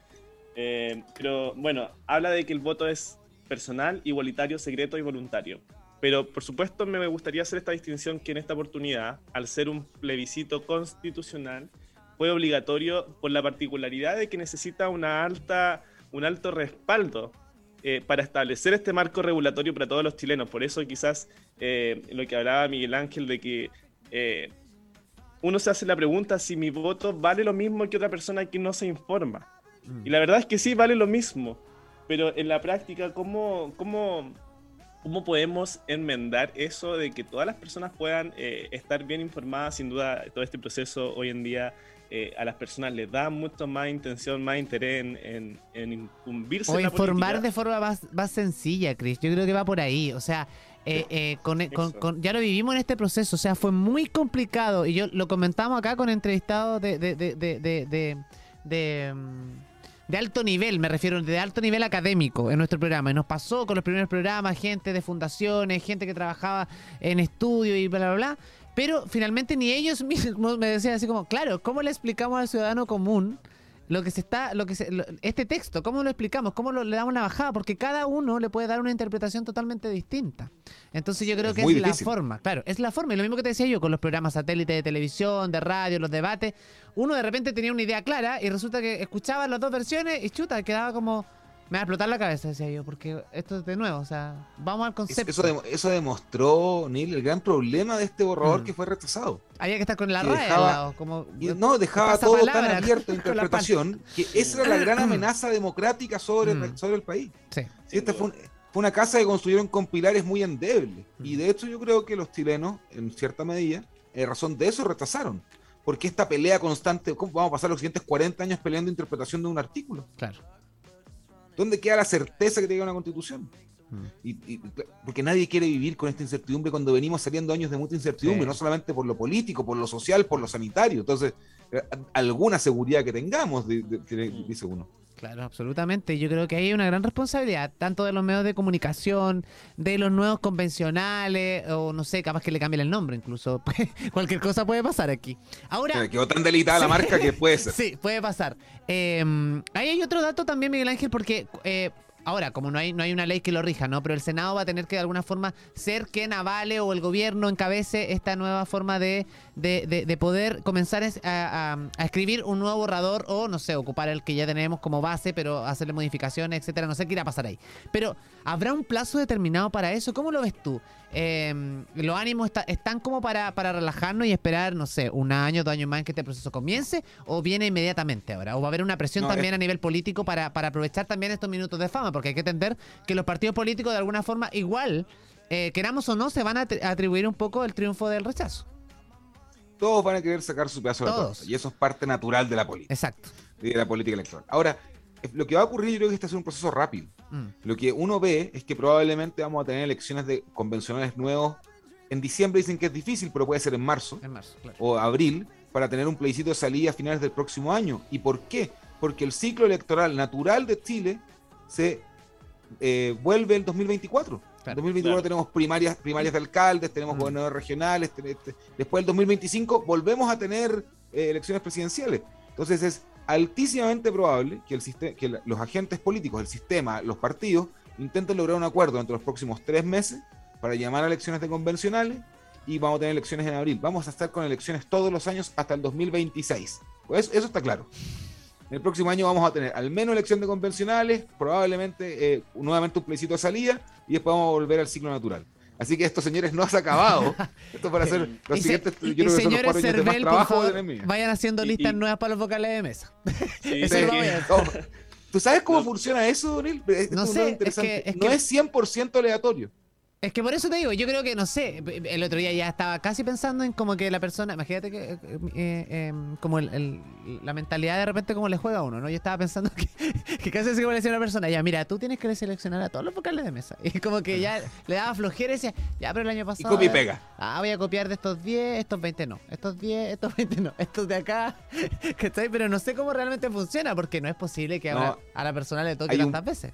B: Eh, pero bueno, habla de que el voto es personal, igualitario, secreto y voluntario. Pero por supuesto me gustaría hacer esta distinción que en esta oportunidad, al ser un plebiscito constitucional, fue obligatorio por la particularidad de que necesita una alta, un alto respaldo eh, para establecer este marco regulatorio para todos los chilenos. Por eso quizás eh, lo que hablaba Miguel Ángel de que eh, uno se hace la pregunta si mi voto vale lo mismo que otra persona que no se informa.
A: Mm.
B: Y la verdad es que sí, vale lo mismo. Pero en la práctica, ¿cómo, cómo, cómo podemos enmendar eso de que todas las personas puedan eh, estar bien informadas? Sin duda, todo este proceso hoy en día eh, a las personas les da mucho más intención, más interés en, en, en incumbirse
A: O
B: en
A: informar de forma más, más sencilla, Chris. Yo creo que va por ahí. O sea, eh, eh, con, con- ya lo vivimos en este proceso. O sea, fue muy complicado. Y yo lo comentamos acá con entrevistados de, de, de, de, de, alto nivel, me refiero, de alto nivel académico en nuestro programa. Y nos pasó con los primeros programas, gente de fundaciones, gente que trabajaba en estudio y bla, bla, bla. Pero finalmente ni ellos mismos me decían así como, claro, ¿cómo le explicamos al ciudadano común lo que se está, lo que se, lo- este texto, cómo lo explicamos, cómo lo- le damos la bajada, porque cada uno le puede dar una interpretación totalmente distinta. Entonces yo creo
C: Es
A: que es
C: difícil.
A: la forma, claro, es la forma. Y lo mismo que te decía yo con los programas satélites de televisión, de radio, los debates, uno de repente tenía una idea clara y resulta que escuchaba las dos versiones y chuta, quedaba como, me va a explotar la cabeza, decía yo, porque esto es de nuevo, o sea, vamos al concepto.
C: Eso, dem- eso demostró, Neil, el gran problema de este borrador
A: Mm.
C: que fue rechazado.
A: Había que estar con la
C: dejaba-
A: lado, como...
C: Y no, dejaba todo tan abierto a interpretación que esa era la gran amenaza democrática sobre,
A: Mm.
C: sobre el país.
A: Sí.
C: Sí, esta fue, un- fue una casa que construyeron con pilares muy endebles. Y
A: Mm.
C: de hecho yo creo que los chilenos, en cierta medida, en razón de eso rechazaron. Porque esta pelea constante, ¿cómo vamos a pasar los siguientes 40 años peleando interpretación de un artículo?
A: Claro.
C: ¿Dónde queda la certeza que te una constitución?
A: Mm.
C: Y, y- porque nadie quiere vivir con esta incertidumbre cuando venimos saliendo años de mucha incertidumbre,
A: Sí.
C: no solamente por lo político, por lo social, por lo sanitario. Entonces, eh, alguna seguridad que tengamos,
B: Mm.
C: dice uno.
A: Claro, absolutamente. Yo creo que hay una gran responsabilidad, tanto de los medios de comunicación, de los nuevos convencionales, o no sé, capaz que le cambien el nombre incluso. Cualquier cosa puede pasar aquí. Ahora,
C: Quedó tan delitada la
A: Sí.
C: marca que puede ser.
A: sí, puede pasar. Eh, ahí hay otro dato también, Miguel Ángel, porque eh, ahora, como no hay, no hay una ley que lo rija, ¿no? Pero el Senado va a tener que de alguna forma ser quien avale o el gobierno encabece esta nueva forma de, de, de- de poder comenzar a, a- a escribir un nuevo borrador o, no sé, ocupar el que ya tenemos como base, pero hacerle modificaciones, etcétera. No sé qué irá a pasar ahí. Pero, ¿habrá un plazo determinado para eso? ¿Cómo lo ves tú? Eh, ¿Los ánimos está- están como para, para relajarnos y esperar, no sé, un año, dos años más en que este proceso comience? ¿O viene inmediatamente ahora? ¿O va a haber una presión
C: No,
A: también
C: es-
A: a nivel político para, para aprovechar también estos minutos de fama? Porque hay que entender que los partidos políticos de alguna forma igual, eh, queramos o no, se van a atri- atribuir un poco el triunfo del rechazo.
C: Todos van a querer sacar su pedazo de la
A: Todos.
C: torta. Y eso es parte natural de la política,
A: Exacto.
C: de la política electoral. Ahora, lo que va a ocurrir, yo creo que este es un proceso rápido.
A: Mm,
C: Lo que uno ve es que probablemente vamos a tener elecciones de convencionales nuevos. En diciembre dicen que es difícil, pero puede ser en marzo
A: en marzo, claro.
C: o abril para tener un plebiscito de salida a finales del próximo año. ¿Y por qué? Porque el ciclo electoral natural de Chile se eh, vuelve en 2024. En
A: Claro.
C: 2024
B: Claro.
C: tenemos primarias, primarias de alcaldes, tenemos
A: Mm.
C: gobernadores regionales, te- te- después del 2025 volvemos a tener eh, elecciones presidenciales. Entonces es altísimamente probable que, el siste- que la- los agentes políticos, el sistema, los partidos, intenten lograr un acuerdo durante los próximos tres meses para llamar a elecciones de convencionales y vamos a tener elecciones en abril. Vamos a estar con elecciones todos los años hasta el 2026. Pues eso está claro. En el próximo año vamos a tener al menos elección de convencionales, probablemente eh, nuevamente un plebiscito de salida y después vamos a volver al ciclo natural. Así que esto, señores, no se ha acabado. Esto para hacer los
A: Y se-
C: siguientes,
A: y-
C: yo
A: y
C: creo que son los
A: señores
C: cuatro años de más
A: Cervel, por
C: trabajo
A: favor, vayan haciendo listas
B: y-
A: nuevas para los vocales de mesa.
B: Sí,
A: Eso
B: sí,
A: lo
B: que-
A: voy a hacer.
C: ¿Tú sabes cómo
B: No.
C: funciona eso, Donil?
A: No
C: es
A: sé, es
C: interesante.
A: que- es
C: no
A: que-
C: es 100% aleatorio.
A: Es que por eso te digo, yo creo que, no sé, el otro día ya estaba casi pensando en como que la persona, imagínate que, eh, eh, eh, como el- el- la mentalidad de repente como le juega a uno, ¿no? Yo estaba pensando que, que casi así como le decía a una persona, ya, mira, tú tienes que seleccionar a todos los vocales de mesa. Y como que ya le daba flojera y decía, ya, pero el año
C: Y
A: pasado...
C: copia y pega.
A: Ah, voy a copiar de estos 10, estos 20 no. Estos 10, estos 20 no. Estos de acá. ¿Cachai? Pero no sé cómo realmente funciona porque no es posible que a,
C: No.
A: a la persona le toque
C: un-
A: tantas veces.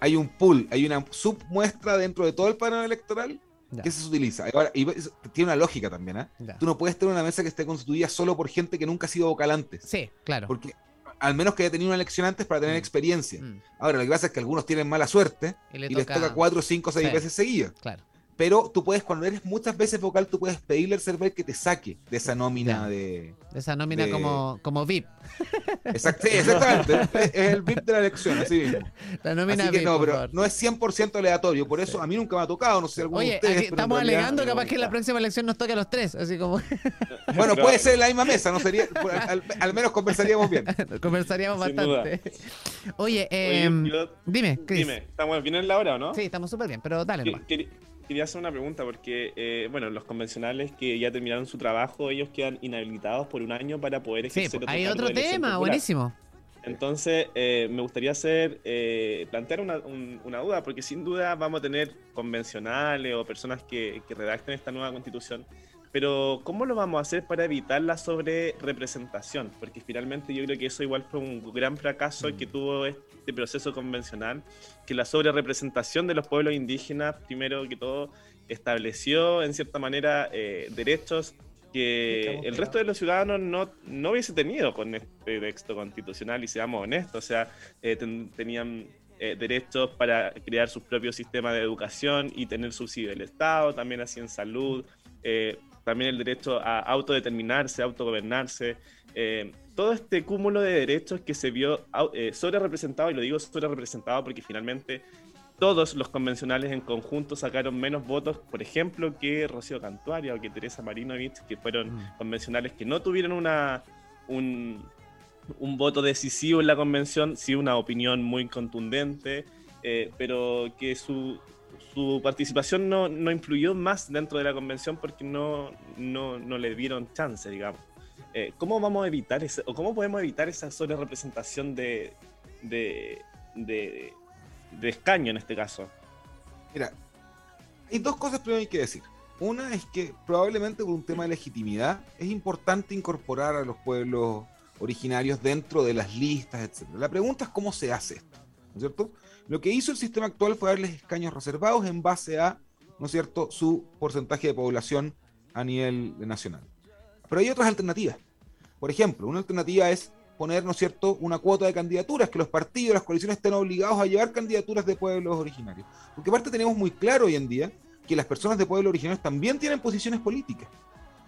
C: Hay un pool, hay una submuestra dentro de todo el panel electoral
A: Ya,
C: que se utiliza. Ahora, y tiene una lógica también,
A: ya.
C: Tú no puedes tener una mesa que esté constituida solo por gente que nunca ha sido vocal antes.
A: Sí, claro.
C: Porque al menos que haya tenido una elección antes para tener
A: Mm.
C: experiencia.
A: Mm.
C: Ahora, lo que pasa es que algunos tienen mala suerte
A: Y, le
C: y les
A: toca,
C: toca cuatro, cinco, seis
A: Sí.
C: veces seguidas.
A: Claro.
C: Pero tú puedes, cuando eres muchas veces vocal, tú puedes pedirle al server que te saque de esa nómina
A: Ya.
C: de.
A: Esa nómina
C: de-
A: como, como VIP.
C: Exact- sí, exactamente. es, el VIP de la elección, así mismo.
A: La nómina
C: Así que
A: VIP.
C: no, pero
A: favor.
C: no es 100% aleatorio. Por eso
A: Sí.
C: a mí nunca me ha tocado, no sé si alguno de ustedes.
A: aquí estamos
C: realidad-
A: alegando capaz que en la próxima elección nos toque a los tres. Así como
C: Bueno, puede ser en la misma mesa, no sería. Al, al menos conversaríamos bien.
A: conversaríamos
B: Sin
A: bastante. Oye,
B: Oye, yo-
A: dime, Chris.
B: dime, ¿estamos bien en la hora o no?
A: Sí, estamos súper bien, pero dale nomás.
B: queri- Quería hacer una pregunta porque, eh, bueno, los convencionales que ya terminaron su trabajo, ellos quedan inhabilitados por un año para poder
A: Sí,
B: ejercer
A: hay
B: cargo
A: otro tema, buenísimo.
B: Entonces, eh, me gustaría hacer, eh, plantear una, un- una duda, porque sin duda vamos a tener convencionales o personas que, que redacten esta nueva constitución, pero ¿cómo lo vamos a hacer para evitar la sobre representación? Porque finalmente yo creo que eso igual fue un gran fracaso que tuvo este proceso convencional, que la sobre representación de los pueblos indígenas, primero que todo, estableció en cierta manera eh, derechos que el resto de los ciudadanos no, no hubiese tenido con este texto constitucional, y seamos honestos, o sea, eh, tenían eh, derechos para crear sus propios sistemas de educación y tener subsidio del Estado, también así en salud, eh, también el derecho a autodeterminarse, autogobernarse, todo este cúmulo de derechos que se vio sobre representado, y lo digo sobre representado porque finalmente todos los convencionales en conjunto sacaron menos votos, por ejemplo, que Rocío Cantuaria o que Teresa Marinovich, que fueron mm. convencionales que no tuvieron una, un, voto decisivo en la convención, sí una opinión muy contundente, eh, pero que su, su participación no, no, influyó más dentro de la convención porque no, no, no le dieron chance, digamos. Eh, ¿Cómo vamos a evitar ese, o cómo podemos evitar esa sola representación de, de, de de escaño en este caso.
C: Mira, hay dos cosas primero hay que decir. Una es que probablemente por un tema de legitimidad es importante incorporar a los pueblos originarios dentro de las listas, etc. La pregunta es cómo se hace esto, ¿no es cierto? Lo que hizo el sistema actual fue darles escaños reservados en base a, ¿no es cierto?, su porcentaje de población a nivel nacional. Pero hay otras alternativas. Por ejemplo, una alternativa es poner, ¿no es cierto?, una cuota de candidaturas, que los partidos, las coaliciones estén obligados a llevar candidaturas de pueblos originarios. Porque aparte tenemos muy claro hoy en día que las personas de pueblos originarios también tienen posiciones políticas.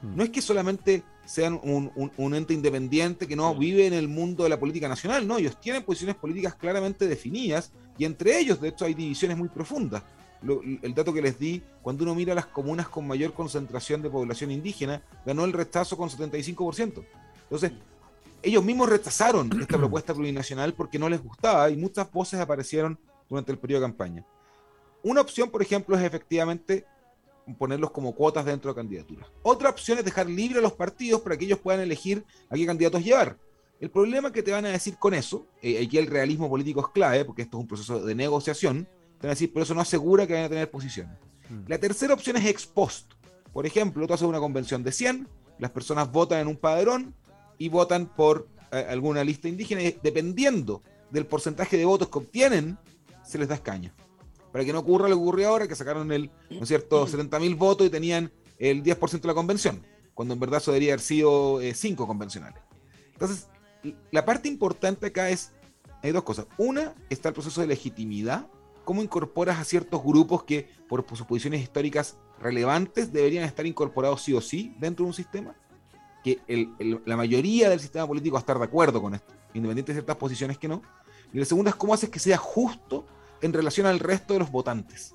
C: Mm. No es que solamente sean un, ente independiente que no vive en el mundo de la política nacional, no, ellos tienen posiciones políticas claramente definidas y entre ellos, de hecho, hay divisiones muy profundas. el dato que les di, cuando uno mira las comunas con mayor concentración de población indígena, ganó el rechazo con 75%. Entonces, ellos mismos rechazaron esta propuesta plurinacional porque no les gustaba y muchas voces aparecieron durante el periodo de campaña. Una opción, por ejemplo, es efectivamente ponerlos como cuotas dentro de candidaturas. Otra opción es dejar libre a los partidos para que ellos puedan elegir a qué candidatos llevar. El problema que te van a decir con eso, eh, aquí el realismo político es clave, porque esto es un proceso de negociación, te van a decir, pero eso no asegura que vayan a tener posiciones. Mm. La tercera opción es ex post. Por ejemplo, tú haces una convención de 100, las personas votan en un padrón, y votan por eh, alguna lista indígena y dependiendo del porcentaje de votos que obtienen, se les da escaño. Para que no ocurra lo que ocurrió ahora, que sacaron el, ¿no es cierto?, 70.000 votos y tenían el 10% de la convención, cuando en verdad eso debería haber sido 5 eh, convencionales. Entonces, la parte importante acá es, hay dos cosas. Una, está el proceso de legitimidad, cómo incorporas a ciertos grupos que por sus posiciones históricas relevantes deberían estar incorporados sí o sí dentro de un sistema que la mayoría del sistema político va a estar de acuerdo con esto, independiente de ciertas posiciones que no. Y la segunda es cómo haces que sea justo en relación al resto de los votantes.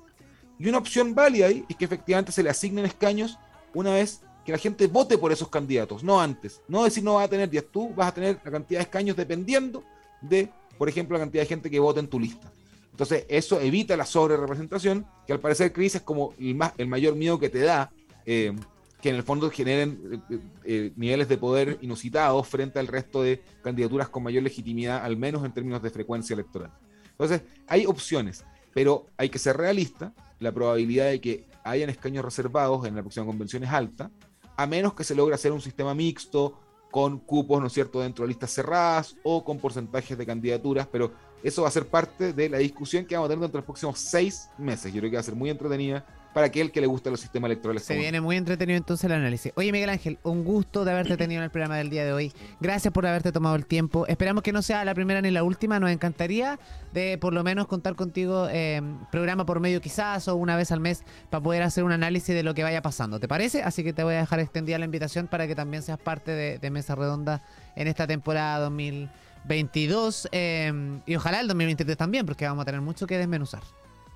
C: Y una opción válida ahí es que efectivamente se le asignen escaños una vez que la gente vote por esos candidatos, no antes. No decir no vas a tener 10, tú vas a tener la cantidad de escaños dependiendo de, por ejemplo, la cantidad de gente que vote en tu lista. Entonces, eso evita la sobre representación, que al parecer, Cris, es como el, más, el mayor miedo que te da eh, que en el fondo generen eh, eh, niveles de poder inusitados frente al resto de candidaturas con mayor legitimidad, al menos en términos de frecuencia electoral. Entonces, hay opciones, pero hay que ser realista. La probabilidad de que hayan escaños reservados en la próxima convención es alta, a menos que se logre hacer un sistema mixto con cupos, ¿no es cierto?, dentro de listas cerradas o con porcentajes de candidaturas, pero eso va a ser parte de la discusión que vamos a tener de los próximos seis meses. Yo creo que va a ser muy entretenida para aquel que le gusta los sistemas electorales.
A: Se viene muy entretenido entonces el análisis. Oye, Miguel Ángel, un gusto de haberte tenido en el programa del día de hoy. Gracias por haberte tomado el tiempo. Esperamos que no sea la primera ni la última. Nos encantaría de por lo menos contar contigo eh, programa por medio quizás o una vez al mes para poder hacer un análisis de lo que vaya pasando. ¿Te parece? Así que te voy a dejar extendida la invitación para que también seas parte de, Mesa Redonda en esta temporada 2022 eh, y ojalá el 2023 también, porque vamos a tener mucho que desmenuzar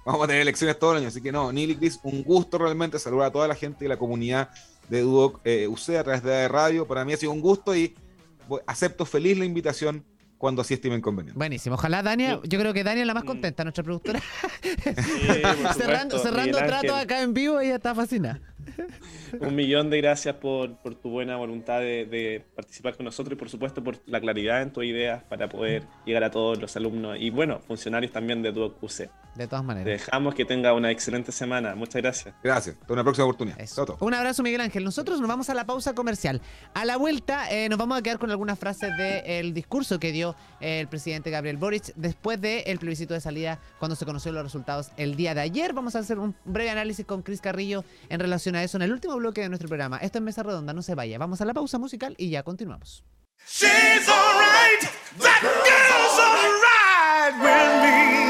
C: vamos a tener elecciones todo el año. Así que no, Nili Cris, un gusto realmente saludar a toda la gente y la comunidad de Duoc eh, UC a través de radio. Para mí ha sido un gusto y acepto feliz la invitación cuando así estimen conveniente.
A: Buenísimo. Ojalá Dania, yo creo que Dania es la más mm. contenta, nuestra productora. cerrando cerrando trato acá en vivo, ella está fascinada.
B: Un millón de gracias por, tu buena voluntad de, participar con nosotros y por supuesto por la claridad en tus ideas para poder llegar a todos los alumnos y bueno, funcionarios también de tu QC.
A: De todas maneras.
B: dejamos que tenga una excelente semana. Muchas gracias.
C: Gracias. Hasta una próxima oportunidad.
A: Un abrazo, Miguel Ángel. Nosotros nos vamos a la pausa comercial. A la vuelta eh, nos vamos a quedar con algunas frases del discurso que dio eh, el presidente Gabriel Boric después del plebiscito de salida cuando se conocieron los resultados el día de ayer. Vamos a hacer un breve análisis con Cris Carrillo en relación a eso en el último bloque de nuestro programa. Esto es Mesa Redonda, no se vaya. Vamos a la pausa musical y ya continuamos.
D: She's alright. That girl's alright with me.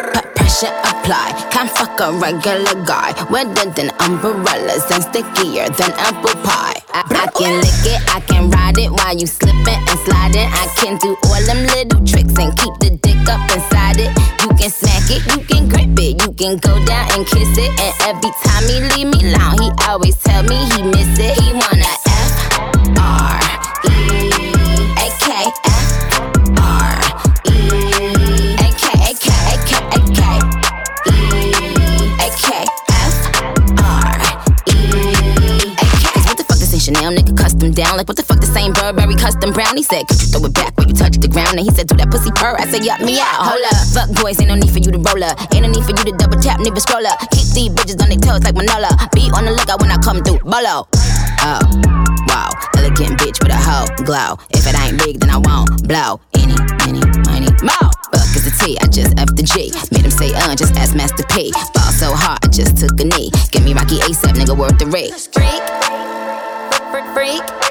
E: Pressure apply. Can't fuck a regular guy. Wetter than umbrellas and stickier than apple pie. I, I can lick it, I can ride it while you slipping and sliding. I can do all them little tricks and keep the dick up inside it. You can smack it, you can grip it, you can go down and kiss it. And every time he leave me alone, he always tell me he miss it. He wanna Like what the fuck this ain't Burberry custom brown? He said, could you throw it back when you touch the ground? And he said, do that pussy purr. I said, yup me out. Hold up, fuck boys, ain't no need for you to roll up. Ain't no need for you to double tap, nigga scroll up. Keep these bitches on their toes like Manola. Be on the lookout when I come through. Bolo. Oh, wow, elegant bitch with a hoe glow. If it ain't big, then I won't blow. Any, any, money, mo. Fuck is the T, I just F the G. Made him say, uh, just ask Master P. Ball so hard, I just took a knee. Give me Rocky ASAP, nigga, worth the rate. Freak, freak, freak.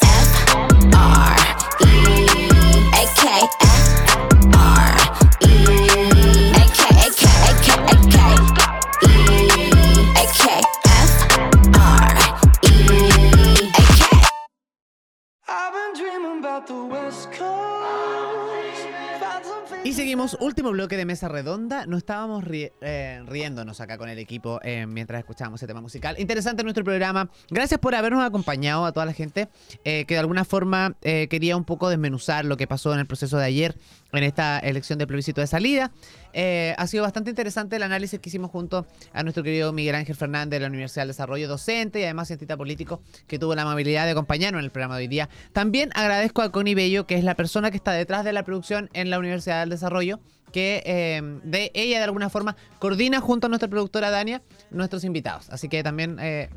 A: Y seguimos, último bloque de mesa redonda. No estábamos ri- eh, riéndonos acá con el equipo eh, mientras escuchábamos el tema musical. Interesante nuestro programa. Gracias por habernos acompañado a toda la gente eh, que de alguna forma quería un poco desmenuzar lo que pasó en el proceso de ayer en esta elección de plebiscito de salida. Eh, ha sido bastante interesante el análisis que hicimos junto a nuestro querido Miguel Ángel Fernández de la Universidad del Desarrollo, docente y además cientista político, que tuvo la amabilidad de acompañarnos en el programa de hoy día. También agradezco a Connie Bello, que es la persona que está detrás de la producción en la Universidad del Desarrollo, que eh, de ella de alguna forma coordina junto a nuestra productora Dania nuestros invitados. Así que también eh,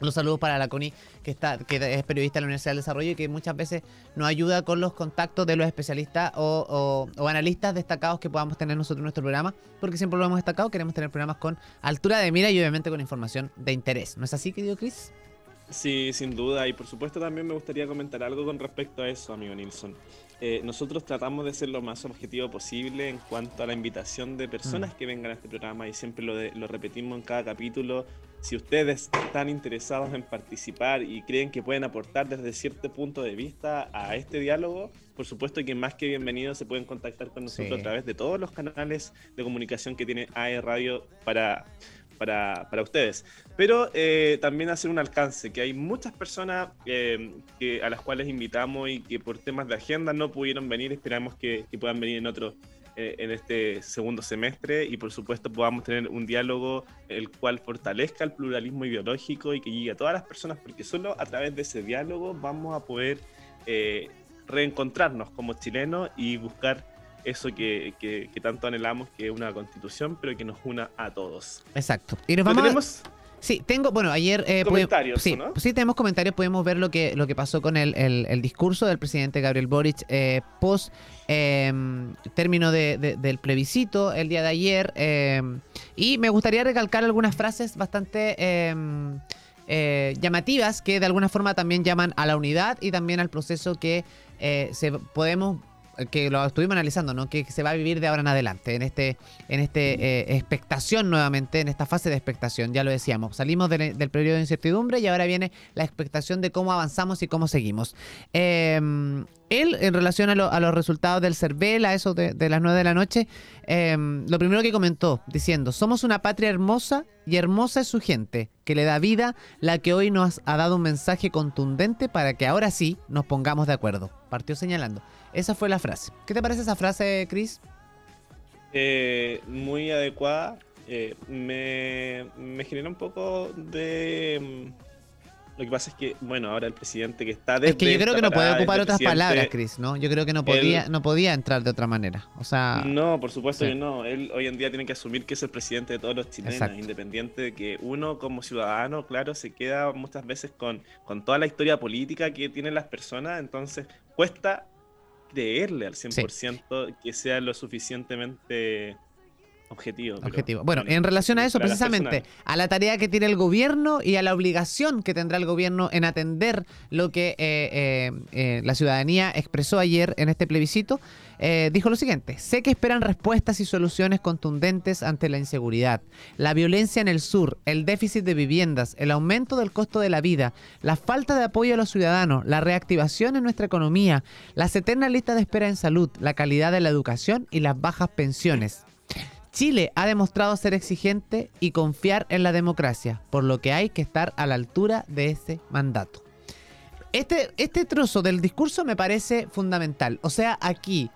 A: los saludos para la Connie, que, está, que es periodista de la Universidad del Desarrollo y que muchas veces nos ayuda con los contactos de los especialistas o, o- analistas destacados que podamos tener nosotros en nuestro programa, porque siempre lo hemos destacado, queremos tener programas con altura de mira y obviamente con información de interés. ¿No es así, querido Chris?
B: Sí, sin duda. Y por supuesto también me gustaría comentar algo con respecto a eso, amigo Nilsson. Eh, nosotros tratamos de ser lo más objetivo posible en cuanto a la invitación de personas que vengan a este programa y siempre lo, de- lo repetimos en cada capítulo. Si ustedes están interesados en participar y creen que pueden aportar desde cierto punto de vista a este diálogo, por supuesto que más que bienvenidos se pueden contactar con nosotros
A: Sí.
B: a través de todos los canales de comunicación que tiene AE Radio para, para, ustedes. Pero eh, también hacer un alcance, que hay muchas personas eh, a las cuales invitamos y que por temas de agenda no pudieron venir, esperamos que, puedan venir en otro, eh, en este segundo semestre y por supuesto podamos tener un diálogo el cual fortalezca el pluralismo ideológico y que llegue a todas las personas, porque solo a través de ese diálogo vamos a poder reencontrarnos como chilenos y buscar eso que, que- que tanto anhelamos, que es una constitución, pero que nos una a todos.
A: Exacto. Y nos
B: ¿Lo
A: vamos
B: tenemos?
A: Sí, tengo, bueno, ayer... eh,
B: Comentarios,
A: sí,
B: ¿no?
A: sí, tenemos comentarios, podemos ver lo que, lo que pasó con el, el- el discurso del presidente Gabriel Boric eh, post eh, término de- de- del plebiscito el día de ayer. eh, y me gustaría recalcar algunas frases bastante eh, eh, llamativas que de alguna forma también llaman a la unidad y también al proceso que eh, se podemos que lo estuvimos analizando, ¿no? Que se va a vivir de ahora en adelante, en este, en este eh, expectación nuevamente, en esta fase de expectación, ya lo decíamos. Salimos del, periodo de incertidumbre y ahora viene la expectación de cómo avanzamos y cómo seguimos. Eh, él, en relación a, lo- a los resultados del CERVEL, a eso de, las 9 de la noche, eh, lo primero que comentó, diciendo, somos una patria hermosa y hermosa es su gente, que le da vida, la que hoy nos ha dado un mensaje contundente para que ahora sí nos pongamos de acuerdo. Partió señalando. Esa fue la frase. ¿Qué te parece esa frase, Chris?
B: Eh, muy adecuada. Eh, me, me genera un poco de... mm, Lo que pasa es que, bueno, ahora el presidente que está desde
A: Es que yo creo que no puede ocupar otras palabras, Chris, ¿no? Yo creo que no podía,
B: Él-
A: no podía entrar de otra manera. O sea,
B: No, por supuesto
A: Sí.
B: que no. Él hoy en día tiene que asumir que es el presidente de todos los chilenos,
A: Exacto.
B: independiente de que uno como ciudadano, claro, se queda muchas veces con, con toda la historia política que tienen las personas, entonces cuesta creerle al 100% que sea lo suficientemente objetivo. pero,
A: objetivo. Bueno, en relación a eso, precisamente, a la tarea que tiene el gobierno y a la obligación que tendrá el gobierno en atender lo que eh, eh, eh, la ciudadanía expresó ayer en este plebiscito, eh, dijo lo siguiente, sé que esperan respuestas y soluciones contundentes ante la inseguridad, la violencia en el sur, el déficit de viviendas, el aumento del costo de la vida, la falta de apoyo a los ciudadanos, la reactivación en nuestra economía, las eternas listas de espera en salud, la calidad de la educación y las bajas pensiones. Chile ha demostrado ser exigente y confiar en la democracia, por lo que hay que estar a la altura de ese mandato. Este, este trozo del discurso me parece fundamental. O sea, aquí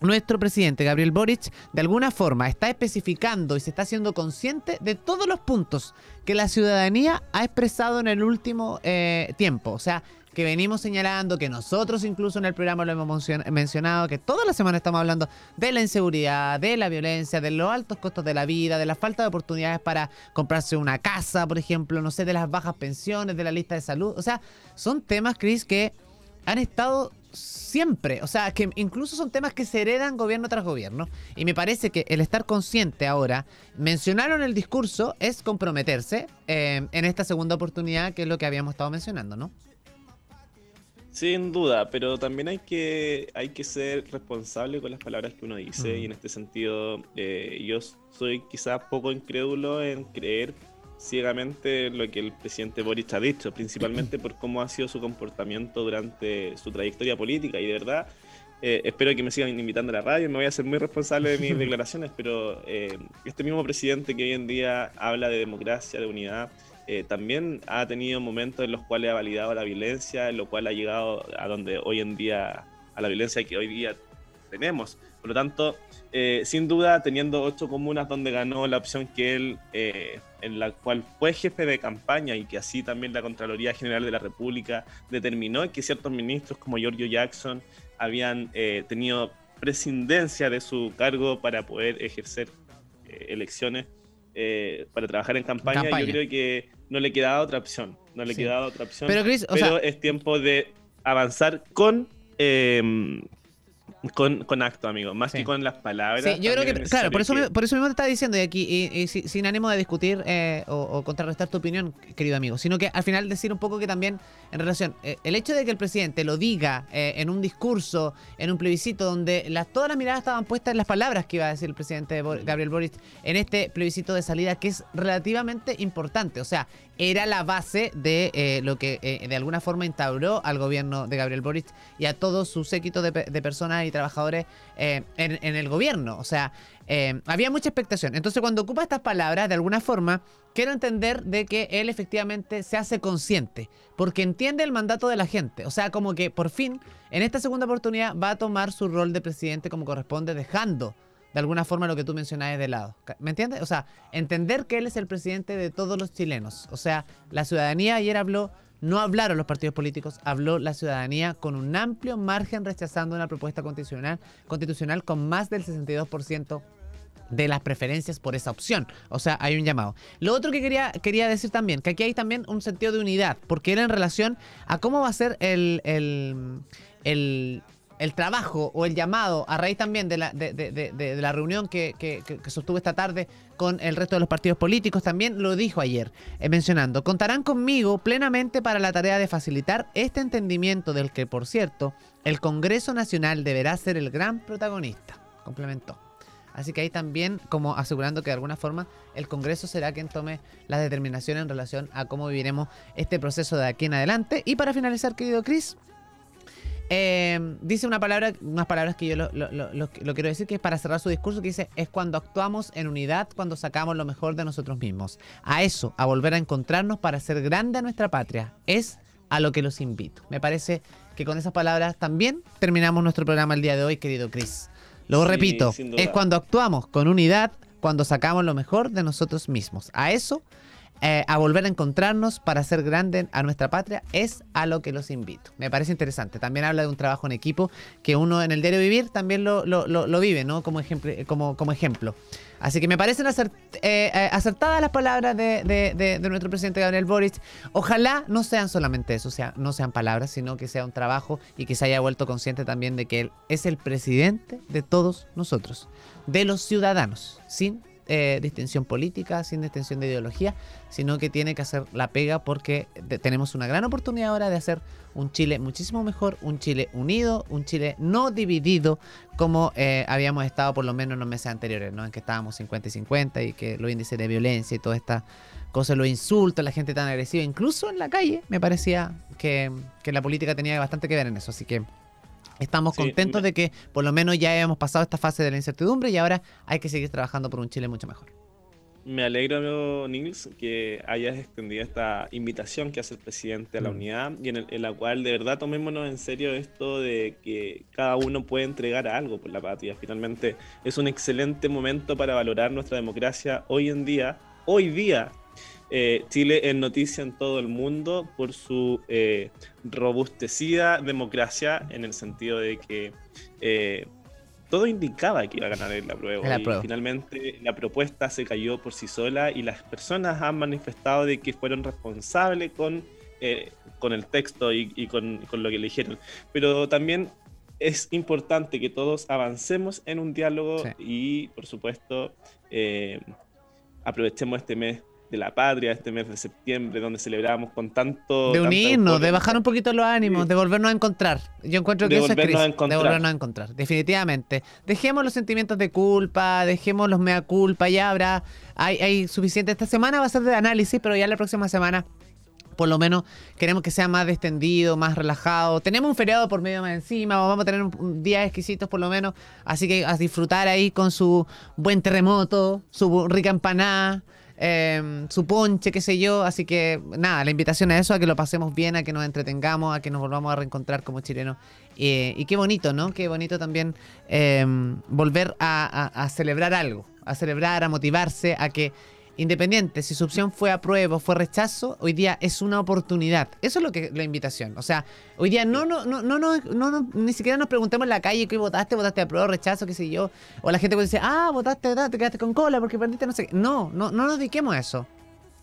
A: nuestro presidente Gabriel Boric de alguna forma está especificando y se está haciendo consciente de todos los puntos que la ciudadanía ha expresado en el último eh, tiempo. O sea, que venimos señalando, que nosotros incluso en el programa lo hemos mencion- mencionado, que toda la semana estamos hablando de la inseguridad, de la violencia, de los altos costos de la vida, de la falta de oportunidades para comprarse una casa, por ejemplo, no sé, de las bajas pensiones, de la lista de salud. O sea, son temas, Chris, que han estado siempre, o sea, que incluso son temas que se heredan gobierno tras gobierno. Y me parece que el estar consciente ahora, mencionaron el discurso, es comprometerse eh, en esta segunda oportunidad, que es lo que habíamos estado mencionando, ¿no?
B: Sin duda, pero también hay que, hay que ser responsable con las palabras que uno dice
A: Mm.
B: y en este sentido eh, yo soy quizás poco incrédulo en creer ciegamente lo que el presidente Boric ha dicho, principalmente por cómo ha sido su comportamiento durante su trayectoria política y de verdad eh, espero que me sigan invitando a la radio, me voy a ser muy responsable de mis declaraciones, pero eh, este mismo presidente que hoy en día habla de democracia, de unidad, eh, también ha tenido momentos en los cuales ha validado la violencia, en lo cual ha llegado a donde hoy en día, a la violencia que hoy día tenemos. Por lo tanto, eh, sin duda, teniendo ocho comunas donde ganó la opción que él, eh, en la cual fue jefe de campaña y que así también la Contraloría General de la República determinó que ciertos ministros como Giorgio Jackson habían eh, tenido prescindencia de su cargo para poder ejercer eh, elecciones, eh, para trabajar en campaña,
A: Campaña.
B: yo creo que no le quedaba otra opción. No le
A: Sí.
B: quedaba otra opción.
A: Pero, Chris, o
B: pero
A: sea,
B: es tiempo de avanzar con, eh, con, con acto, amigo, más
A: Sí.
B: que con las palabras.
A: Sí, yo creo que,
B: es
A: claro, por eso, por eso mismo te estaba diciendo y aquí, y, y si- sin ánimo de discutir eh, o, o contrarrestar tu opinión, querido amigo, sino que al final decir un poco que también en relación, eh, el hecho de que el presidente lo diga eh, en un discurso, en un plebiscito, donde las, todas las miradas estaban puestas en las palabras que iba a decir el presidente Bo- Gabriel Boric en este plebiscito de salida, que es relativamente importante, o sea, era la base de eh, lo que eh, de alguna forma instauró al gobierno de Gabriel Boric y a todo su séquito de, pe- de personas y trabajadores eh, en, el gobierno. O sea, había mucha expectación. Entonces, cuando ocupa estas palabras, de alguna forma, quiero entender de que él efectivamente se hace consciente, porque entiende el mandato de la gente. O sea, como que por fin, en esta segunda oportunidad, va a tomar su rol de presidente como corresponde, dejando de alguna forma lo que tú mencionabas de lado. ¿Me entiendes? O sea, entender que él es el presidente de todos los chilenos. O sea, la ciudadanía ayer habló, no hablaron los partidos políticos, habló la ciudadanía con un amplio margen rechazando una propuesta constitucional, constitucional con más del 62% de las preferencias por esa opción. O sea, hay un llamado. Lo otro que quería, quería decir también, que aquí hay también un sentido de unidad, porque era en relación a cómo va a ser el, el, el, el trabajo o el llamado a raíz también de la, de, la reunión que, que, sostuvo esta tarde con el resto de los partidos políticos, también lo dijo ayer, eh, mencionando, contarán conmigo plenamente para la tarea de facilitar este entendimiento del que, por cierto, el Congreso Nacional deberá ser el gran protagonista, complementó. Así que ahí también, como asegurando que de alguna forma el Congreso será quien tome la determinación en relación a cómo viviremos este proceso de aquí en adelante. Y para finalizar, querido Chris, eh, dice una palabra, unas palabras que yo lo, lo- lo- lo- lo quiero decir, que es para cerrar su discurso, que dice, es cuando actuamos en unidad, cuando sacamos lo mejor de nosotros mismos. A eso, a volver a encontrarnos para hacer grande a nuestra patria. Es a lo que los invito. Me parece que con esas palabras también terminamos nuestro programa el día de hoy, querido Chris. Lo
B: Sí,
A: repito, es cuando actuamos con unidad, cuando sacamos lo mejor de nosotros mismos. A eso, eh, a volver a encontrarnos para hacer grande a nuestra patria, es a lo que los invito. Me parece interesante. También habla de un trabajo en equipo que uno en el diario vivir también lo, lo- lo- lo vive, ¿no? Como ejemplo, como, como ejemplo. Así que me parecen eh, eh, acertadas las palabras de, de- de- nuestro presidente Gabriel Boric. Ojalá no sean solamente eso, sea, no sean palabras, sino que sea un trabajo y que se haya vuelto consciente también de que él es el presidente de todos nosotros, de los ciudadanos, sin eh, distinción política, sin distinción de ideología, sino que tiene que hacer la pega porque de- tenemos una gran oportunidad ahora de hacer un Chile muchísimo mejor, un Chile unido, un Chile no dividido como eh, habíamos estado por lo menos en los meses anteriores, ¿no? En que estábamos 50 y 50 y que los índices de violencia y toda esta cosa, los insultos, la gente tan agresiva, incluso en la calle, me parecía que, que la política tenía bastante que ver en eso. Así que estamos
B: Sí,
A: contentos
B: me-
A: de que por lo menos ya hemos pasado esta fase de la incertidumbre y ahora hay que seguir trabajando por un Chile mucho mejor.
B: Me alegra, amigo Nils, que hayas extendido esta invitación que hace el presidente a la
A: Mm.
B: unidad y en, el- en la cual de verdad tomémonos en serio esto de que cada uno puede entregar algo por la patria. Finalmente es un excelente momento para valorar nuestra democracia hoy en día. Hoy día eh, Chile es noticia en todo el mundo por su eh, robustecida democracia en el sentido de que eh, todo indicaba que iba a ganar el apruebo.
A: El
B: y finalmente la propuesta se cayó por sí sola y las personas han manifestado de que fueron responsables con, eh, con el texto y, y con, con lo que eligieron. Pero también es importante que todos avancemos en un diálogo
A: Sí.
B: y, por supuesto, eh, aprovechemos este mes de la patria, este mes de septiembre, donde celebramos con tanto...
A: De unirnos,
B: euforia.
A: de bajar un poquito los ánimos,
B: Sí.
A: de volvernos a encontrar. Yo encuentro que
B: De
A: eso es
B: volvernos
A: Cris,
B: a encontrar.
A: de volvernos a encontrar, definitivamente. Dejemos los sentimientos de culpa, dejemos los mea culpa, ya habrá, hay, hay suficiente. Esta semana va a ser de análisis, pero ya la próxima semana por lo menos queremos que sea más distendido, más relajado. Tenemos un feriado por medio más encima, vamos a tener días exquisitos por lo menos, así que a disfrutar ahí con su buen terremoto, su rica empanada, eh, su ponche, qué sé yo. Así que nada, la invitación a eso, a que lo pasemos bien, a que nos entretengamos, a que nos volvamos a reencontrar como chilenos. Y qué bonito, ¿no? Qué bonito también eh, volver a- a celebrar algo, a celebrar, a motivarse, a que independiente si su opción fue apruebo, fue rechazo, hoy día es una oportunidad. Eso es lo que la invitación. O sea, hoy día no, no, no, no, no, no, no- ni siquiera nos preguntemos en la calle qué votaste, votaste apruebo, rechazo, qué sé yo. O la gente puede decir, ah, votaste, votaste, te quedaste con cola porque perdiste, no sé qué. No, no, no nos dediquemos a eso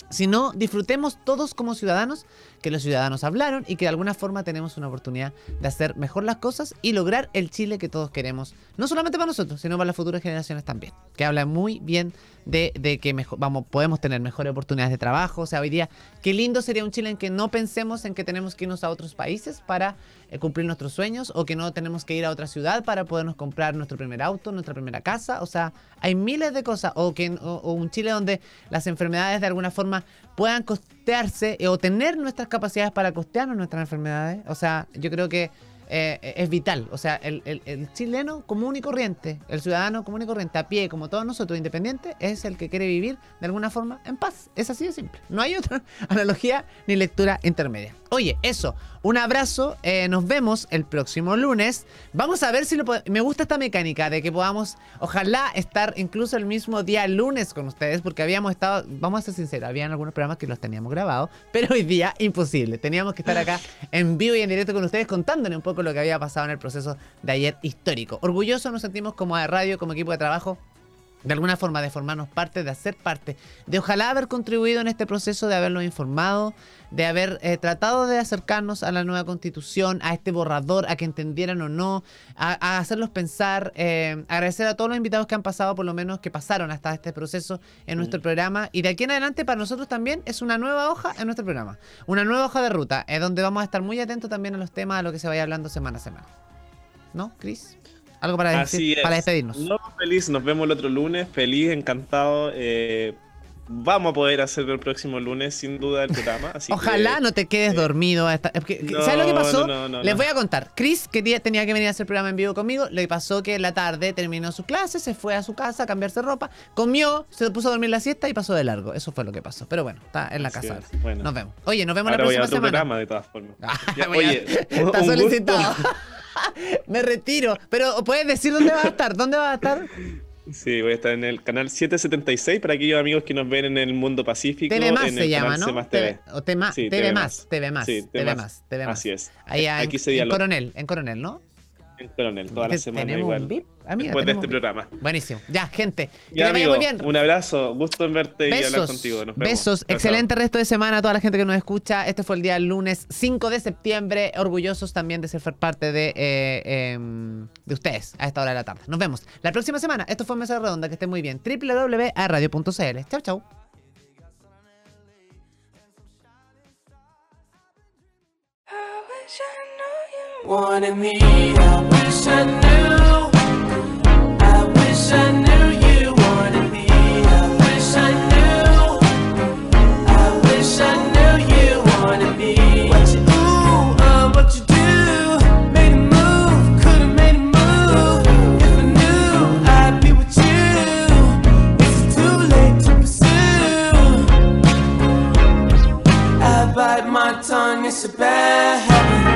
A: sino disfrutemos todos como ciudadanos, que los ciudadanos hablaron y que de alguna forma tenemos una oportunidad de hacer mejor las cosas y lograr el Chile que todos queremos, no solamente para nosotros, sino para las futuras generaciones también, que habla muy bien de, que vamos, podemos tener mejores oportunidades de trabajo, o sea, hoy día, qué lindo sería un Chile en que no pensemos en que tenemos que irnos a otros países para cumplir nuestros sueños o que no tenemos que ir a otra ciudad para podernos comprar nuestro primer auto, nuestra primera casa. O sea, hay miles de cosas. O, que, un Chile donde las enfermedades de alguna forma puedan costearse eh, o tener nuestras capacidades para costearnos nuestras enfermedades. O sea, yo creo que eh, es vital. O sea, el- el chileno común y corriente, el ciudadano común y corriente, a pie, como todos nosotros, independiente, es el que quiere vivir de alguna forma en paz. Es así de simple. No hay otra analogía ni lectura intermedia. Oye, eso. Un abrazo. eh, nos vemos el próximo lunes. Vamos a ver si lo Me gusta esta mecánica de que podamos, ojalá, estar incluso el mismo día lunes con ustedes, porque habíamos estado, vamos a ser sinceros, habían algunos programas que los teníamos grabados, pero hoy día imposible. Teníamos que estar acá en vivo y en directo con ustedes contándole un poco lo que había pasado en el proceso de ayer histórico. Orgullosos nos sentimos como de radio, como equipo de trabajo de alguna forma de formarnos parte, de hacer parte, de ojalá haber contribuido en este proceso, de haberlos informado, de haber eh, tratado de acercarnos a la nueva constitución, a este borrador, a que entendieran o no, a, a hacerlos pensar, eh, agradecer a todos los invitados que han pasado, por lo menos que pasaron hasta este proceso en nuestro programa, y de aquí en adelante para nosotros también es una nueva hoja en nuestro programa, una nueva hoja de ruta, es donde vamos a estar muy atentos también a los temas, a lo que se vaya hablando semana a semana. ¿No, Cris? Algo para, decir-
B: es.
A: para despedirnos.
B: No, feliz, nos vemos el otro lunes. Feliz, encantado. eh, vamos a poder hacer el próximo lunes, sin duda, el programa. así
A: Ojalá
B: que-
A: no te quedes
B: eh,
A: dormido. a esta- es que-
B: no,
A: ¿Sabes lo que pasó?
B: no, no,
A: Les voy a contar. Chris quería, tenía que venir a hacer el programa en vivo conmigo. Le pasó que en la tarde terminó su clase, se fue a su casa a cambiarse ropa, comió, se puso a dormir la siesta y pasó de largo. Eso fue lo que pasó. Pero bueno, está en la
B: Así
A: casa
B: es,
A: ahora.
B: bueno.
A: Nos vemos. Oye, nos vemos
B: Ahora
A: la
B: voy a
A: próxima
B: otro
A: semana.
B: programa, de todas formas.
A: Ah,
B: Ya, oye,
A: está
B: un gusto.
A: Me retiro. Pero puedes decir dónde vas a estar. ¿Dónde vas a estar?
B: Sí, voy a estar en el canal 776 para aquellos amigos que nos ven en el mundo pacífico.
A: TV más
B: en
A: se
B: el
A: llama,
B: canal
A: ¿no?
B: C más TV.
A: o tema-
B: Sí,
A: TV
B: TV
A: más. TV más,
B: Sí,
A: TV
B: TV
A: más, TV más.
B: Así es.
A: Ahí en,
B: Aquí
A: en. Coronel, en Coronel, ¿no?
B: En Coronel, toda la
A: Te-
B: semana
A: tenemos
B: igual.
A: un VIP. Mira,
B: después de este programa.
A: Buenísimo. Ya, gente. Que
B: Ya, amigo,
A: muy bien.
B: un abrazo, gusto en verte y hablar contigo. Nos vemos.
A: besos,
B: Chao, chao.
A: excelente resto de semana a toda la gente que nos escucha. Este fue el día lunes 5 de septiembre. Orgullosos también de ser parte de, eh, em, de ustedes a esta hora de la tarde. Nos vemos la próxima semana. Esto fue Mesa Redonda. Que estén muy bien. www.radio.cl. Chau, chau.
D: I wish I knew you wanted me. I wish I knew. I wish I knew you wanted me. I wish I knew. I wish I knew you wanted me. What you ooh, uh, what you do? Made a move, could've made a move. If I knew, I'd be with you. Is it too late to pursue? I bite my tongue, it's a bad habit.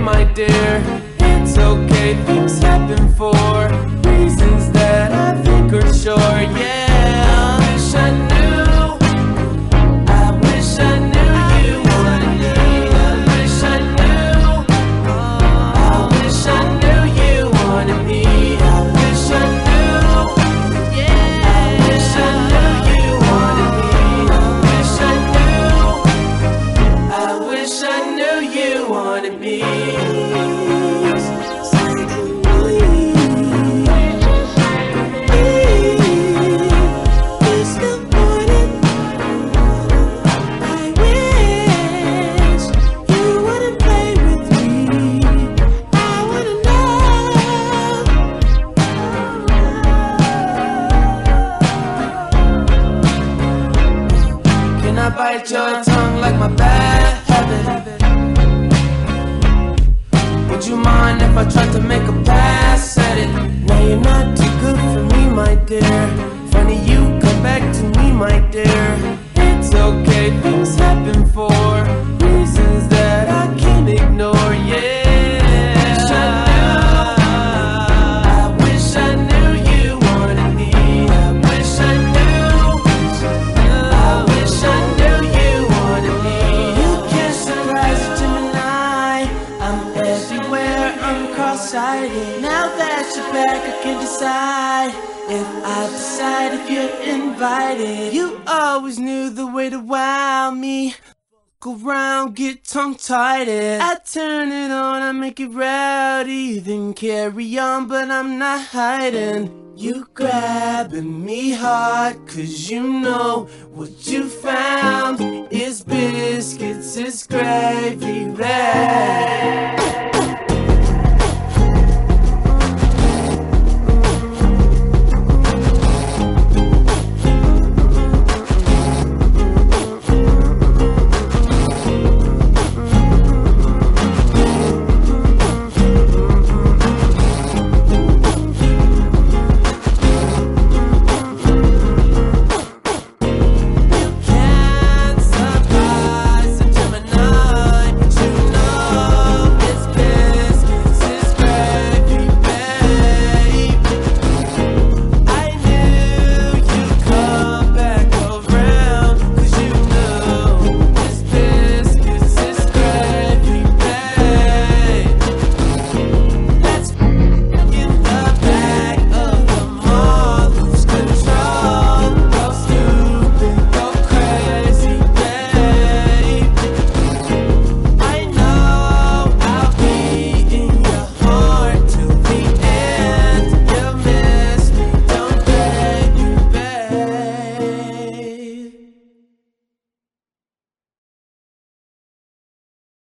D: My dear. It's okay, things happen for I'm cross-sighted. Now that you're back, I can decide if I decide if you're invited. You always knew the way to wow me. Go around, get tongue tied. I turn it on, I make it rowdy. Then carry on, but I'm not hiding. You grabbing me hard, cause you know what you found is biscuits, is gravy red.